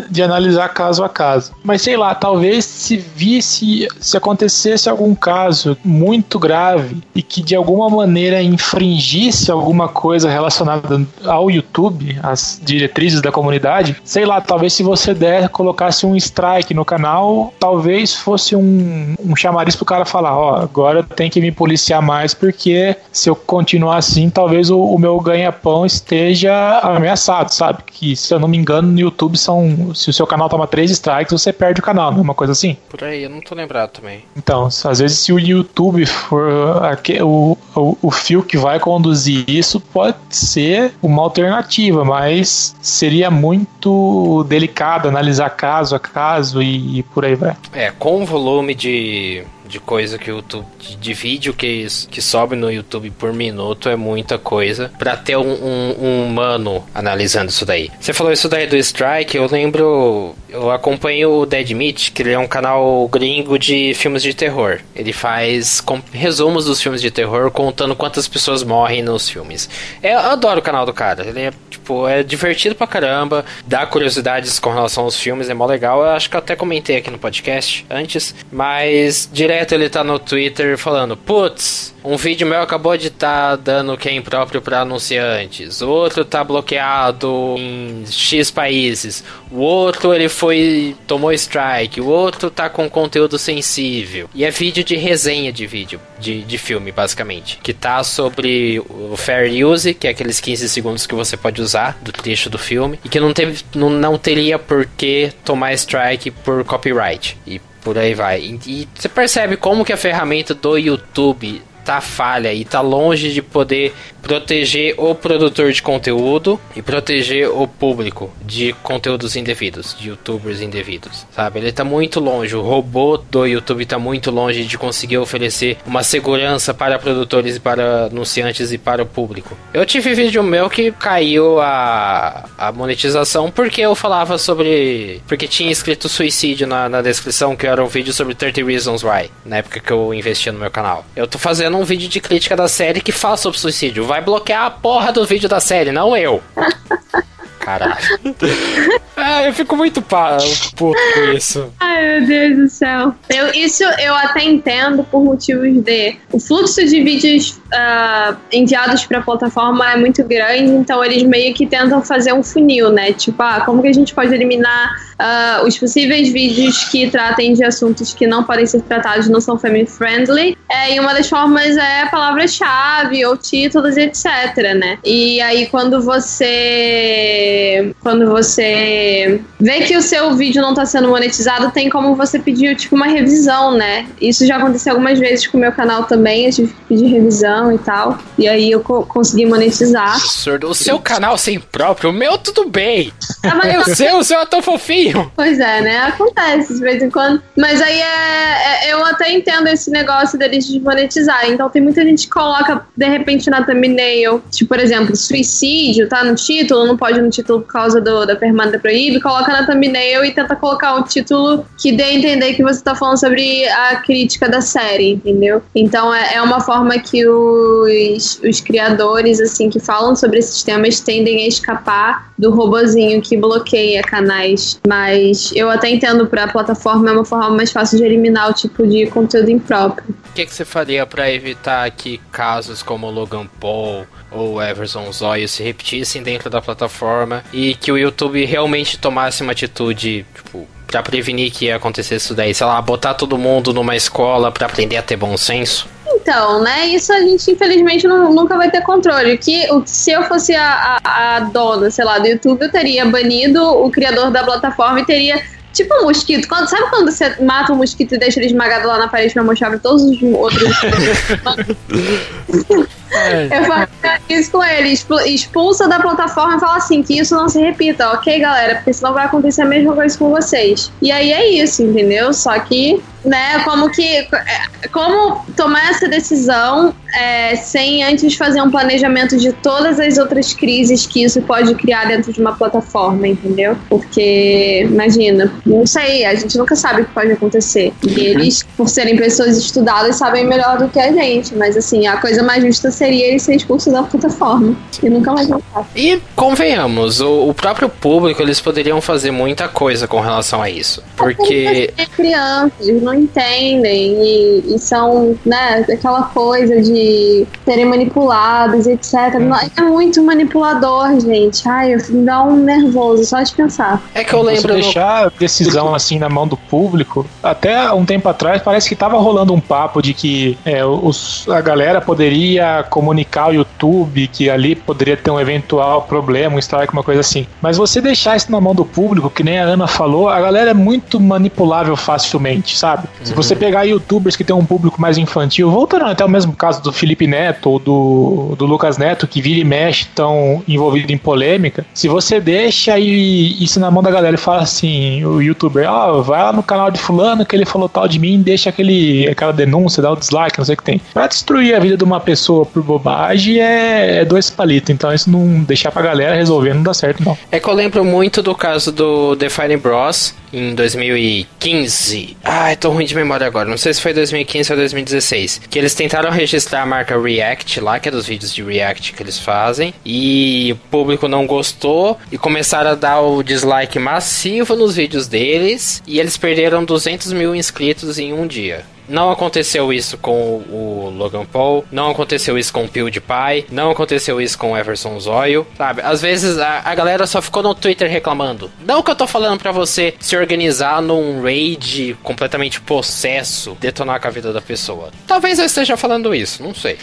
[SPEAKER 2] de analisar caso a caso. Mas sei lá, talvez se visse, se acontecesse algum caso muito grave e que de alguma maneira infringisse alguma coisa relacionada ao YouTube, as diretrizes da comunidade, sei lá, talvez se você der, colocasse um strike no canal, talvez fosse um, um chamariz pro cara falar falar, ó, agora tem que me policiar mais porque se eu continuar assim, talvez o, o meu ganha-pão esteja ameaçado, sabe? Que se eu não me engano, no YouTube são, se o seu canal toma três strikes, você perde o canal, não é uma coisa assim?
[SPEAKER 1] Por aí, eu não tô lembrado também.
[SPEAKER 2] Então, às vezes se o YouTube for aqui, o, o, o fio que vai conduzir isso, pode ser uma alternativa, mas seria muito delicado analisar caso a caso e, e por aí vai.
[SPEAKER 1] É, com o volume de de coisa que o YouTube, de, de, vídeo que, que sobe no YouTube por minuto é muita coisa para ter um, um, um, humano analisando isso daí. Você falou isso daí do Strike, eu lembro, eu acompanho o Dead Meat, que ele é um canal gringo de filmes de terror. Ele faz resumos dos filmes de terror contando quantas pessoas morrem nos filmes. Eu adoro o canal do cara, ele é tipo, é divertido pra caramba, dá curiosidades com relação aos filmes, é mó legal. Eu acho que eu até comentei aqui no podcast antes, mas direto ele tá no Twitter falando: Putz, um vídeo meu acabou de tá dando que é impróprio para anunciantes. Outro tá bloqueado em X países. O outro ele foi tomou strike. O outro tá com conteúdo sensível. E é vídeo de resenha de vídeo, de, de filme, basicamente. Que tá sobre o Fair Use, que é aqueles 15 segundos que você pode usar do trecho do filme. E que não, teve, não, não teria por que tomar strike por copyright. E por aí vai. E, e você percebe como que a ferramenta do YouTube tá falha e tá longe de poder proteger o produtor de conteúdo e proteger o público de conteúdos indevidos, de youtubers indevidos, sabe? Ele tá muito longe, o robô do YouTube tá muito longe de conseguir oferecer uma segurança para produtores para anunciantes e para o público. Eu tive vídeo meu que caiu a, a monetização porque eu falava sobre. porque tinha escrito suicídio na, na descrição, que era um vídeo sobre 30 Reasons Why, na época que eu investia no meu canal. Eu tô fazendo um vídeo de crítica da série que fala sobre suicídio vai bloquear a porra do vídeo da série, não eu. Caralho. ah, eu fico muito puto com isso.
[SPEAKER 3] Ai, meu Deus do céu. Eu, isso eu até entendo por motivos de. O fluxo de vídeos uh, enviados para a plataforma é muito grande, então eles meio que tentam fazer um funil, né? Tipo, ah, como que a gente pode eliminar uh, os possíveis vídeos que tratem de assuntos que não podem ser tratados, não são family friendly. É, e uma das formas é palavra-chave ou títulos, etc, né? E aí quando você quando você vê que o seu vídeo não está sendo monetizado, tem como você pedir tipo uma revisão, né? Isso já aconteceu algumas vezes com o meu canal também, eu tive que pedir revisão e tal. E aí eu co consegui monetizar.
[SPEAKER 1] Absurdo. O seu canal sem próprio, o meu tudo bem. Ah, o seu, o seu é tão fofinho.
[SPEAKER 3] Pois é, né? Acontece de vez em quando. Mas aí é, é, eu até entendo esse negócio deles desmonetizarem. Então tem muita gente que coloca, de repente, na thumbnail, tipo, por exemplo, suicídio, tá no título, não pode no título por causa do, da permanência proíbe, coloca na thumbnail e tenta colocar um título que dê a entender que você tá falando sobre a crítica da série, entendeu? Então é, é uma forma que os, os criadores, assim, que falam sobre esses temas tendem a escapar do robozinho que bloqueia canais mais mas eu até entendo para a plataforma é uma forma mais fácil de eliminar o tipo de conteúdo impróprio.
[SPEAKER 1] O que, que você faria para evitar que casos como Logan Paul ou Everson Zóio se repetissem dentro da plataforma e que o YouTube realmente tomasse uma atitude, tipo, para prevenir que ia acontecer isso daí, sei lá, botar todo mundo numa escola para aprender a ter bom senso?
[SPEAKER 3] Então, né? Isso a gente infelizmente não, nunca vai ter controle. Que, o, se eu fosse a, a, a, dona, sei lá, do YouTube, eu teria banido o criador da plataforma e teria. Tipo um mosquito. Quando, sabe quando você mata um mosquito e deixa ele esmagado lá na parede pra mostrar pra todos os outros. É. Eu falo isso com ele, expulsa da plataforma e fala assim, que isso não se repita, ok, galera? Porque senão vai acontecer a mesma coisa com vocês. E aí é isso, entendeu? Só que, né, como que. É, como tomar essa decisão é, sem antes fazer um planejamento de todas as outras crises que isso pode criar dentro de uma plataforma, entendeu? Porque, imagina, não sei, a gente nunca sabe o que pode acontecer. E eles, por serem pessoas estudadas, sabem melhor do que a gente. Mas assim, a coisa mais justa seria ele ser expulso da plataforma e nunca mais voltar.
[SPEAKER 1] E convenhamos, o, o, próprio público eles poderiam fazer muita coisa com relação a isso. Porque.
[SPEAKER 3] crianças, não entendem e, e são, né, aquela coisa de serem manipulados, etc. Uhum. É muito manipulador, gente. Ai, me dá um nervoso só de pensar.
[SPEAKER 2] É que eu lembro. Você deixar a decisão assim na mão do público, até um tempo atrás parece que tava rolando um papo de que é, os, a galera poderia comunicar o YouTube, que ali poderia ter um eventual problema, um strike, uma coisa assim. Mas você deixar isso na mão do público, que nem a Ana falou, a galera é muito manipulável facilmente, sabe? Uhum. Se você pegar youtubers que tem um público mais infantil, voltando até o mesmo caso do Felipe Neto ou do, do Lucas Neto, que vira e mexe, estão envolvidos em polêmica, se você deixa isso na mão da galera e fala assim, o youtuber, ó, oh, vai lá no canal de fulano que ele falou tal de mim, deixa aquele, aquela denúncia, dá o dislike, não sei o que tem. Pra destruir a vida de uma pessoa por bobagem é, é dois palitos, então isso não deixar pra galera resolver não dá certo não.
[SPEAKER 1] É que eu lembro muito do caso do Define Bros em 2015. Ai, tô ruim de memória agora. Não sei se foi 2015 ou 2016. Que eles tentaram registrar a marca React lá, que é dos vídeos de React que eles fazem. E o público não gostou e começaram a dar o dislike massivo nos vídeos deles. E eles perderam 200 mil inscritos em um dia. Não aconteceu isso com o Logan Paul, não aconteceu isso com o PewDiePie, não aconteceu isso com o Everson Zoyo, sabe? Às vezes a, a galera só ficou no Twitter reclamando. Não que eu tô falando para você se organizar num raid completamente possesso, detonar com a vida da pessoa. Talvez eu esteja falando isso, não sei.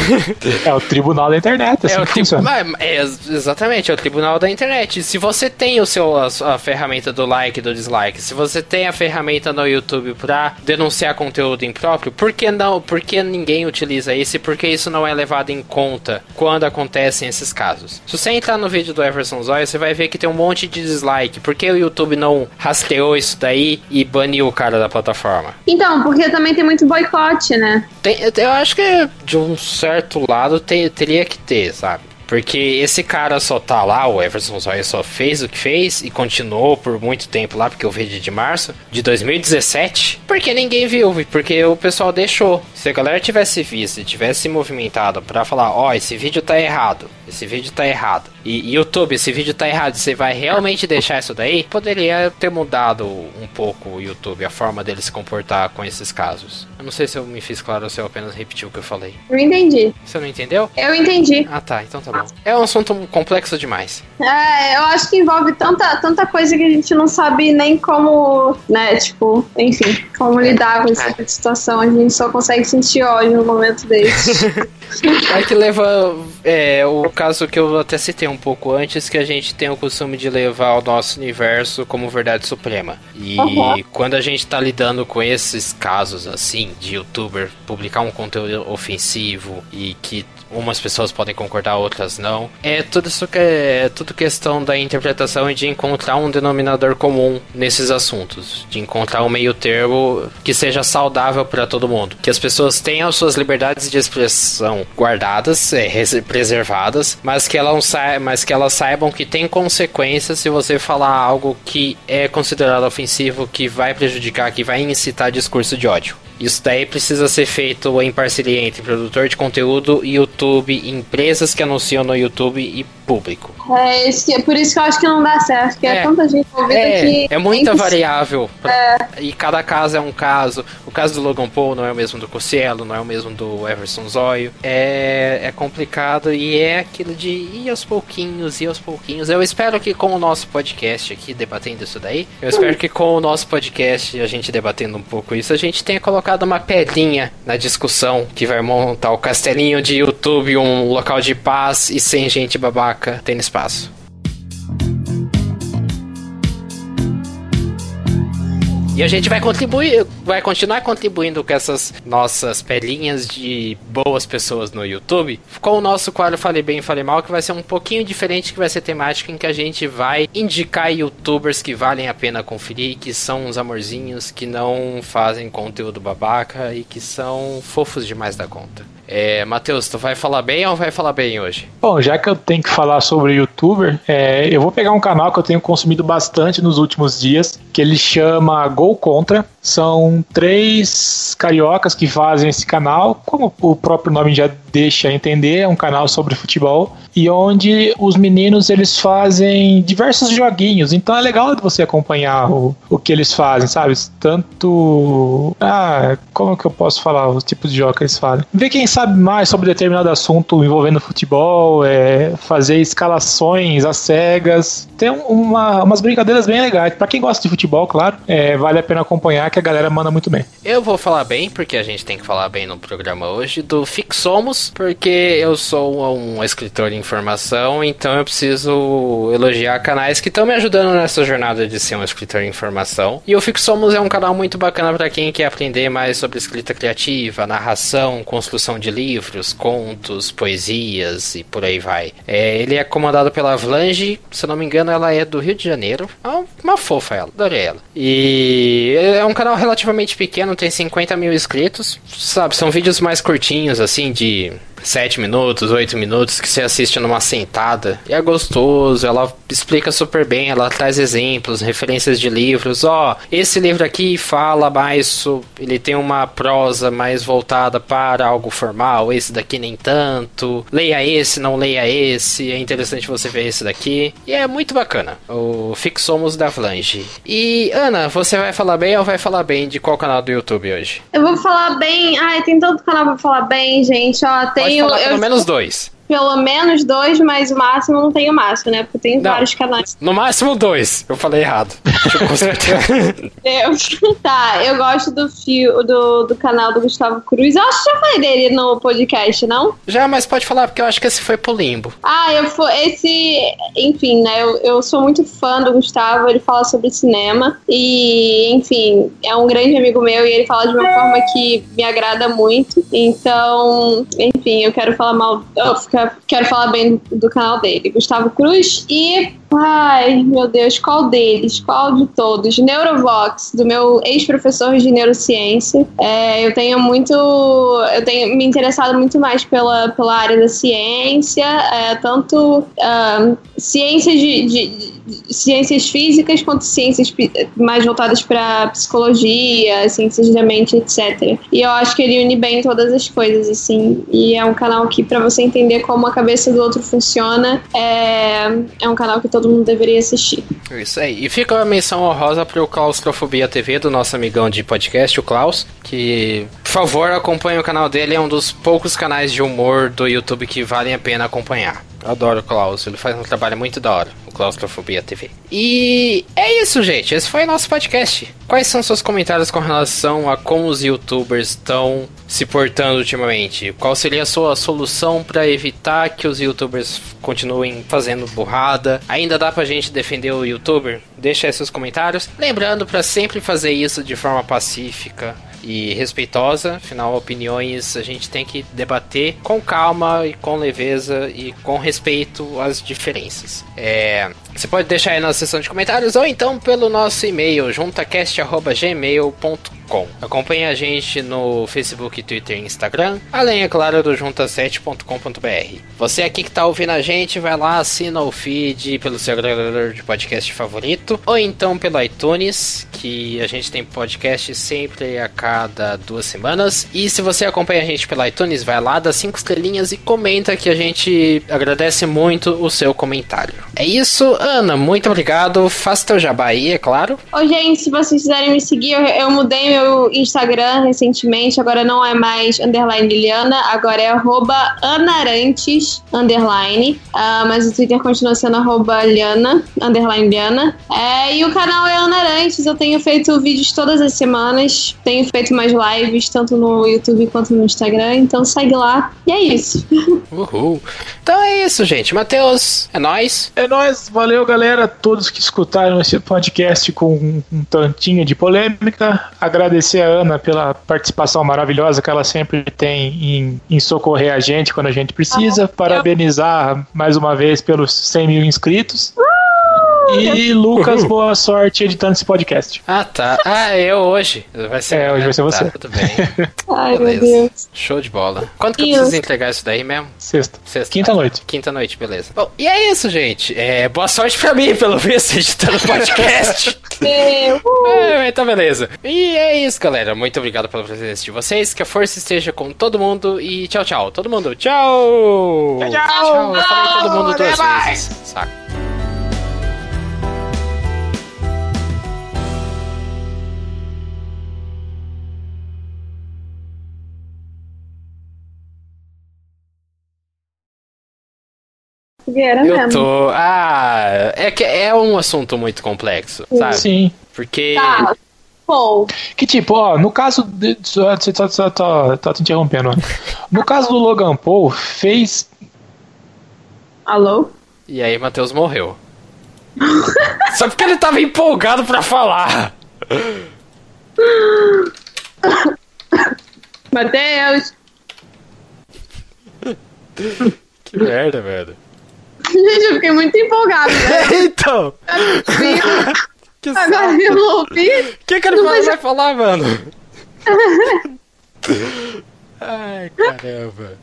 [SPEAKER 2] é o tribunal da internet, assim é, o.
[SPEAKER 1] É, é, exatamente, é o tribunal da internet. Se você tem o seu, a, a ferramenta do like e do dislike, se você tem a ferramenta no YouTube pra denunciar conteúdo conteúdo impróprio, por que não? Por que ninguém utiliza isso e por que isso não é levado em conta quando acontecem esses casos? Se você entrar no vídeo do Everson Zoya, você vai ver que tem um monte de dislike. Por que o YouTube não rastreou isso daí e baniu o cara da plataforma?
[SPEAKER 3] Então, porque também tem muito boicote, né?
[SPEAKER 1] Tem, eu acho que de um certo lado tem, teria que ter, sabe? Porque esse cara só tá lá, o Everson só, só fez o que fez e continuou por muito tempo lá, porque eu vi de março de 2017, porque ninguém viu, porque o pessoal deixou. Se a galera tivesse visto e tivesse se movimentado para falar, ó, oh, esse vídeo tá errado, esse vídeo tá errado. E YouTube, esse vídeo tá errado, você vai realmente deixar isso daí? Poderia ter mudado um pouco o YouTube, a forma dele se comportar com esses casos. Eu não sei se eu me fiz claro ou se eu apenas repeti o que eu falei.
[SPEAKER 3] Eu entendi.
[SPEAKER 1] Você não entendeu?
[SPEAKER 3] Eu entendi.
[SPEAKER 1] Ah tá, então tá bom. É um assunto complexo demais.
[SPEAKER 3] É, eu acho que envolve tanta, tanta coisa que a gente não sabe nem como, né, tipo, enfim, como lidar com essa situação. A gente só consegue sentir ódio no momento desse.
[SPEAKER 1] É que leva é, o caso que eu até citei um pouco antes, que a gente tem o costume de levar o nosso universo como verdade suprema. E uhum. quando a gente tá lidando com esses casos assim, de youtuber publicar um conteúdo ofensivo e que umas pessoas podem concordar, outras não. É tudo isso que é tudo questão da interpretação e de encontrar um denominador comum nesses assuntos, de encontrar um meio termo que seja saudável para todo mundo, que as pessoas tenham suas liberdades de expressão guardadas, é, preservadas, mas que elas mas que elas saibam que tem consequências se você falar algo que é considerado ofensivo, que vai prejudicar, que vai incitar discurso de ódio. Isso daí precisa ser feito em parceria entre produtor de conteúdo, YouTube, empresas que anunciam no YouTube e público.
[SPEAKER 3] É, esse, é por isso que eu acho que não dá certo, porque é, é tanta gente envolvida
[SPEAKER 1] é,
[SPEAKER 3] que.
[SPEAKER 1] É muita variável. Pra, é. E cada caso é um caso. O caso do Logan Paul não é o mesmo do Cossielo, não é o mesmo do Everson Zóio. É, é complicado e é aquilo de ir aos pouquinhos, ir aos pouquinhos. Eu espero que com o nosso podcast aqui, debatendo isso daí, eu espero que com o nosso podcast, a gente debatendo um pouco isso, a gente tenha colocado uma pedrinha na discussão que vai montar o castelinho de YouTube, um local de paz e sem gente babaca vaca tem espaço. E a gente vai contribuir, vai continuar contribuindo com essas nossas pelinhas de boas pessoas no YouTube, com o nosso quadro Fale Bem e Fale Mal, que vai ser um pouquinho diferente, que vai ser temática em que a gente vai indicar youtubers que valem a pena conferir, que são uns amorzinhos, que não fazem conteúdo babaca e que são fofos demais da conta. É, Matheus, tu vai falar bem ou vai falar bem hoje?
[SPEAKER 2] Bom, já que eu tenho que falar sobre youtuber, é, eu vou pegar um canal que eu tenho consumido bastante nos últimos dias, que ele chama Gol Contra. São três cariocas que fazem esse canal, como o próprio nome já deixa entender, é um canal sobre futebol e onde os meninos eles fazem diversos joguinhos. Então é legal de você acompanhar o, o que eles fazem, sabe? Tanto. Ah, como que eu posso falar os tipos de jogos que eles fazem? Ver quem sabe mais sobre determinado assunto envolvendo futebol, é, fazer escalações às cegas. Tem uma, umas brincadeiras bem legais. Para quem gosta de futebol, claro, é, vale a pena acompanhar que a galera manda muito bem.
[SPEAKER 1] Eu vou falar bem, porque a gente tem que falar bem no programa hoje, do Fixomos, porque eu sou um escritor em informação, então eu preciso elogiar canais que estão me ajudando nessa jornada de ser um escritor em informação. E o Fixomos é um canal muito bacana para quem quer aprender mais sobre escrita criativa, narração, construção de livros, contos, poesias e por aí vai. É, ele é comandado pela Vlange, se eu não me engano, ela é do Rio de Janeiro. É uma fofa ela, adorei ela. E é um canal relativamente pequeno, tem 50 mil inscritos, sabe? São vídeos mais curtinhos, assim, de 7 minutos, 8 minutos que você assiste numa sentada. E é gostoso, ela explica super bem, ela traz exemplos, referências de livros. Ó, oh, esse livro aqui fala mais, ele tem uma prosa mais voltada para algo formal, esse daqui nem tanto. Leia esse, não leia esse, é interessante você ver esse daqui. E é muito bacana, o Fixomos da Flange. E Ana, você vai falar bem ou vai falar bem de qual canal do YouTube hoje?
[SPEAKER 3] Eu vou falar bem, ai, tem tanto canal pra falar bem, gente, ó, tem
[SPEAKER 1] tenho. Pode falar pelo eu, menos dois
[SPEAKER 3] pelo menos dois, mas o máximo não tem o máximo, né? Porque tem não, vários canais.
[SPEAKER 1] No máximo dois. Eu falei errado. Eu.
[SPEAKER 3] Tá, eu gosto do fio do, do canal do Gustavo Cruz. Eu acho que já falei dele no podcast, não?
[SPEAKER 1] Já, mas pode falar, porque eu acho que esse foi pro limbo.
[SPEAKER 3] Ah, eu fui. Esse. Enfim, né? Eu, eu sou muito fã do Gustavo, ele fala sobre cinema. E, enfim, é um grande amigo meu e ele fala de uma forma que me agrada muito. Então, enfim, eu quero falar mal. Quero falar bem do canal dele. Gustavo Cruz e Ai, meu Deus, qual deles? Qual de todos? Neurovox, do meu ex-professor de neurociência. É, eu tenho muito. Eu tenho me interessado muito mais pela, pela área da ciência, é, tanto uh, ciências de, de, de, ciências físicas quanto ciências mais voltadas para psicologia, ciências da mente, etc. E eu acho que ele une bem todas as coisas, assim. E é um canal que, para você entender como a cabeça do outro funciona, é, é um canal que todo mundo deveria assistir.
[SPEAKER 1] Isso aí. E fica a menção honrosa pro Claustrofobia TV, do nosso amigão de podcast, o Klaus, que, por favor, acompanhe o canal dele, é um dos poucos canais de humor do YouTube que valem a pena acompanhar. Adoro o Klaus, ele faz um trabalho muito da hora, o Claustrofobia TV. E é isso, gente. Esse foi o nosso podcast. Quais são seus comentários com relação a como os youtubers estão se portando ultimamente? Qual seria a sua solução para evitar que os youtubers continuem fazendo burrada? Ainda dá pra gente defender o youtuber? Deixa aí seus comentários. Lembrando para sempre fazer isso de forma pacífica e respeitosa, afinal, opiniões a gente tem que debater com calma e com leveza e com respeito às diferenças. É, você pode deixar aí na seção de comentários ou então pelo nosso e-mail juntacast.gmail.com. Acompanhe a gente no Facebook, Twitter e Instagram, além, é claro, do junta7.com.br. Você aqui que está ouvindo a gente, vai lá, assina o feed pelo seu agregador de podcast favorito, ou então pelo iTunes, que a gente tem podcast sempre a cada duas semanas. E se você acompanha a gente pelo iTunes, vai lá, dá cinco estrelinhas e comenta que a gente agradece muito o seu comentário. É isso, Ana, muito obrigado. Faça teu jabá aí, é claro.
[SPEAKER 3] Ô, gente, se vocês quiserem me seguir, eu, eu mudei meu Instagram recentemente. Agora não é mais underline Liliana, agora é arroba anarantes underline. Uh, mas o Twitter continua sendo arroba Liana, underline Liana. É, e o canal é Anarantes. Eu tenho feito vídeos todas as semanas. Tenho feito mais lives, tanto no YouTube quanto no Instagram. Então segue lá. E é isso.
[SPEAKER 1] Uhul. Então é isso, gente. Matheus, é nóis.
[SPEAKER 2] É nóis. Valeu, galera. Todos que escutaram esse podcast com um, um tantinho de polêmica. Agradecer a Ana pela participação maravilhosa que ela sempre tem em, em socorrer a gente quando a gente precisa. Ah, Parabenizar eu... mais uma vez pelos 100 mil inscritos. Uh! E Lucas, boa sorte editando esse podcast.
[SPEAKER 1] Ah, tá. Ah, eu hoje. Vai ser,
[SPEAKER 2] É, hoje vai ser você.
[SPEAKER 1] Tá, tudo bem.
[SPEAKER 3] Ai,
[SPEAKER 1] Beleza.
[SPEAKER 3] meu Deus.
[SPEAKER 1] Show de bola. Quando que eu preciso entregar isso daí mesmo?
[SPEAKER 2] Sexta.
[SPEAKER 1] Sexta.
[SPEAKER 2] Quinta noite.
[SPEAKER 1] Quinta noite, beleza. Bom, e é isso, gente. É, boa sorte pra mim, pelo visto, editando podcast.
[SPEAKER 3] Meu.
[SPEAKER 1] É, então beleza. E é isso, galera. Muito obrigado pela presença de vocês. Que a força esteja com todo mundo. E tchau, tchau. Todo mundo, tchau!
[SPEAKER 2] Tchau, tchau.
[SPEAKER 1] Eu falei todo mundo duas
[SPEAKER 2] Até mais.
[SPEAKER 1] vezes. Saco.
[SPEAKER 3] Fogueira
[SPEAKER 1] Eu
[SPEAKER 3] mesmo.
[SPEAKER 1] tô. Ah, é que é um assunto muito complexo, sabe?
[SPEAKER 2] Sim.
[SPEAKER 1] Porque.
[SPEAKER 3] Tá. Bom,
[SPEAKER 2] Que tipo, ó, no caso. De, só, só, só, só, só, tô te interrompendo. ó. No caso do Logan Paul, fez.
[SPEAKER 3] alô?
[SPEAKER 1] E aí, Matheus morreu. Só porque ele tava empolgado pra falar.
[SPEAKER 3] Matheus.
[SPEAKER 1] Que merda, velho.
[SPEAKER 3] Gente, eu fiquei muito empolgada, né?
[SPEAKER 1] então. Que
[SPEAKER 3] Agora eu não ouvi.
[SPEAKER 1] O que, que ele vai falar, mano? Ai, caramba.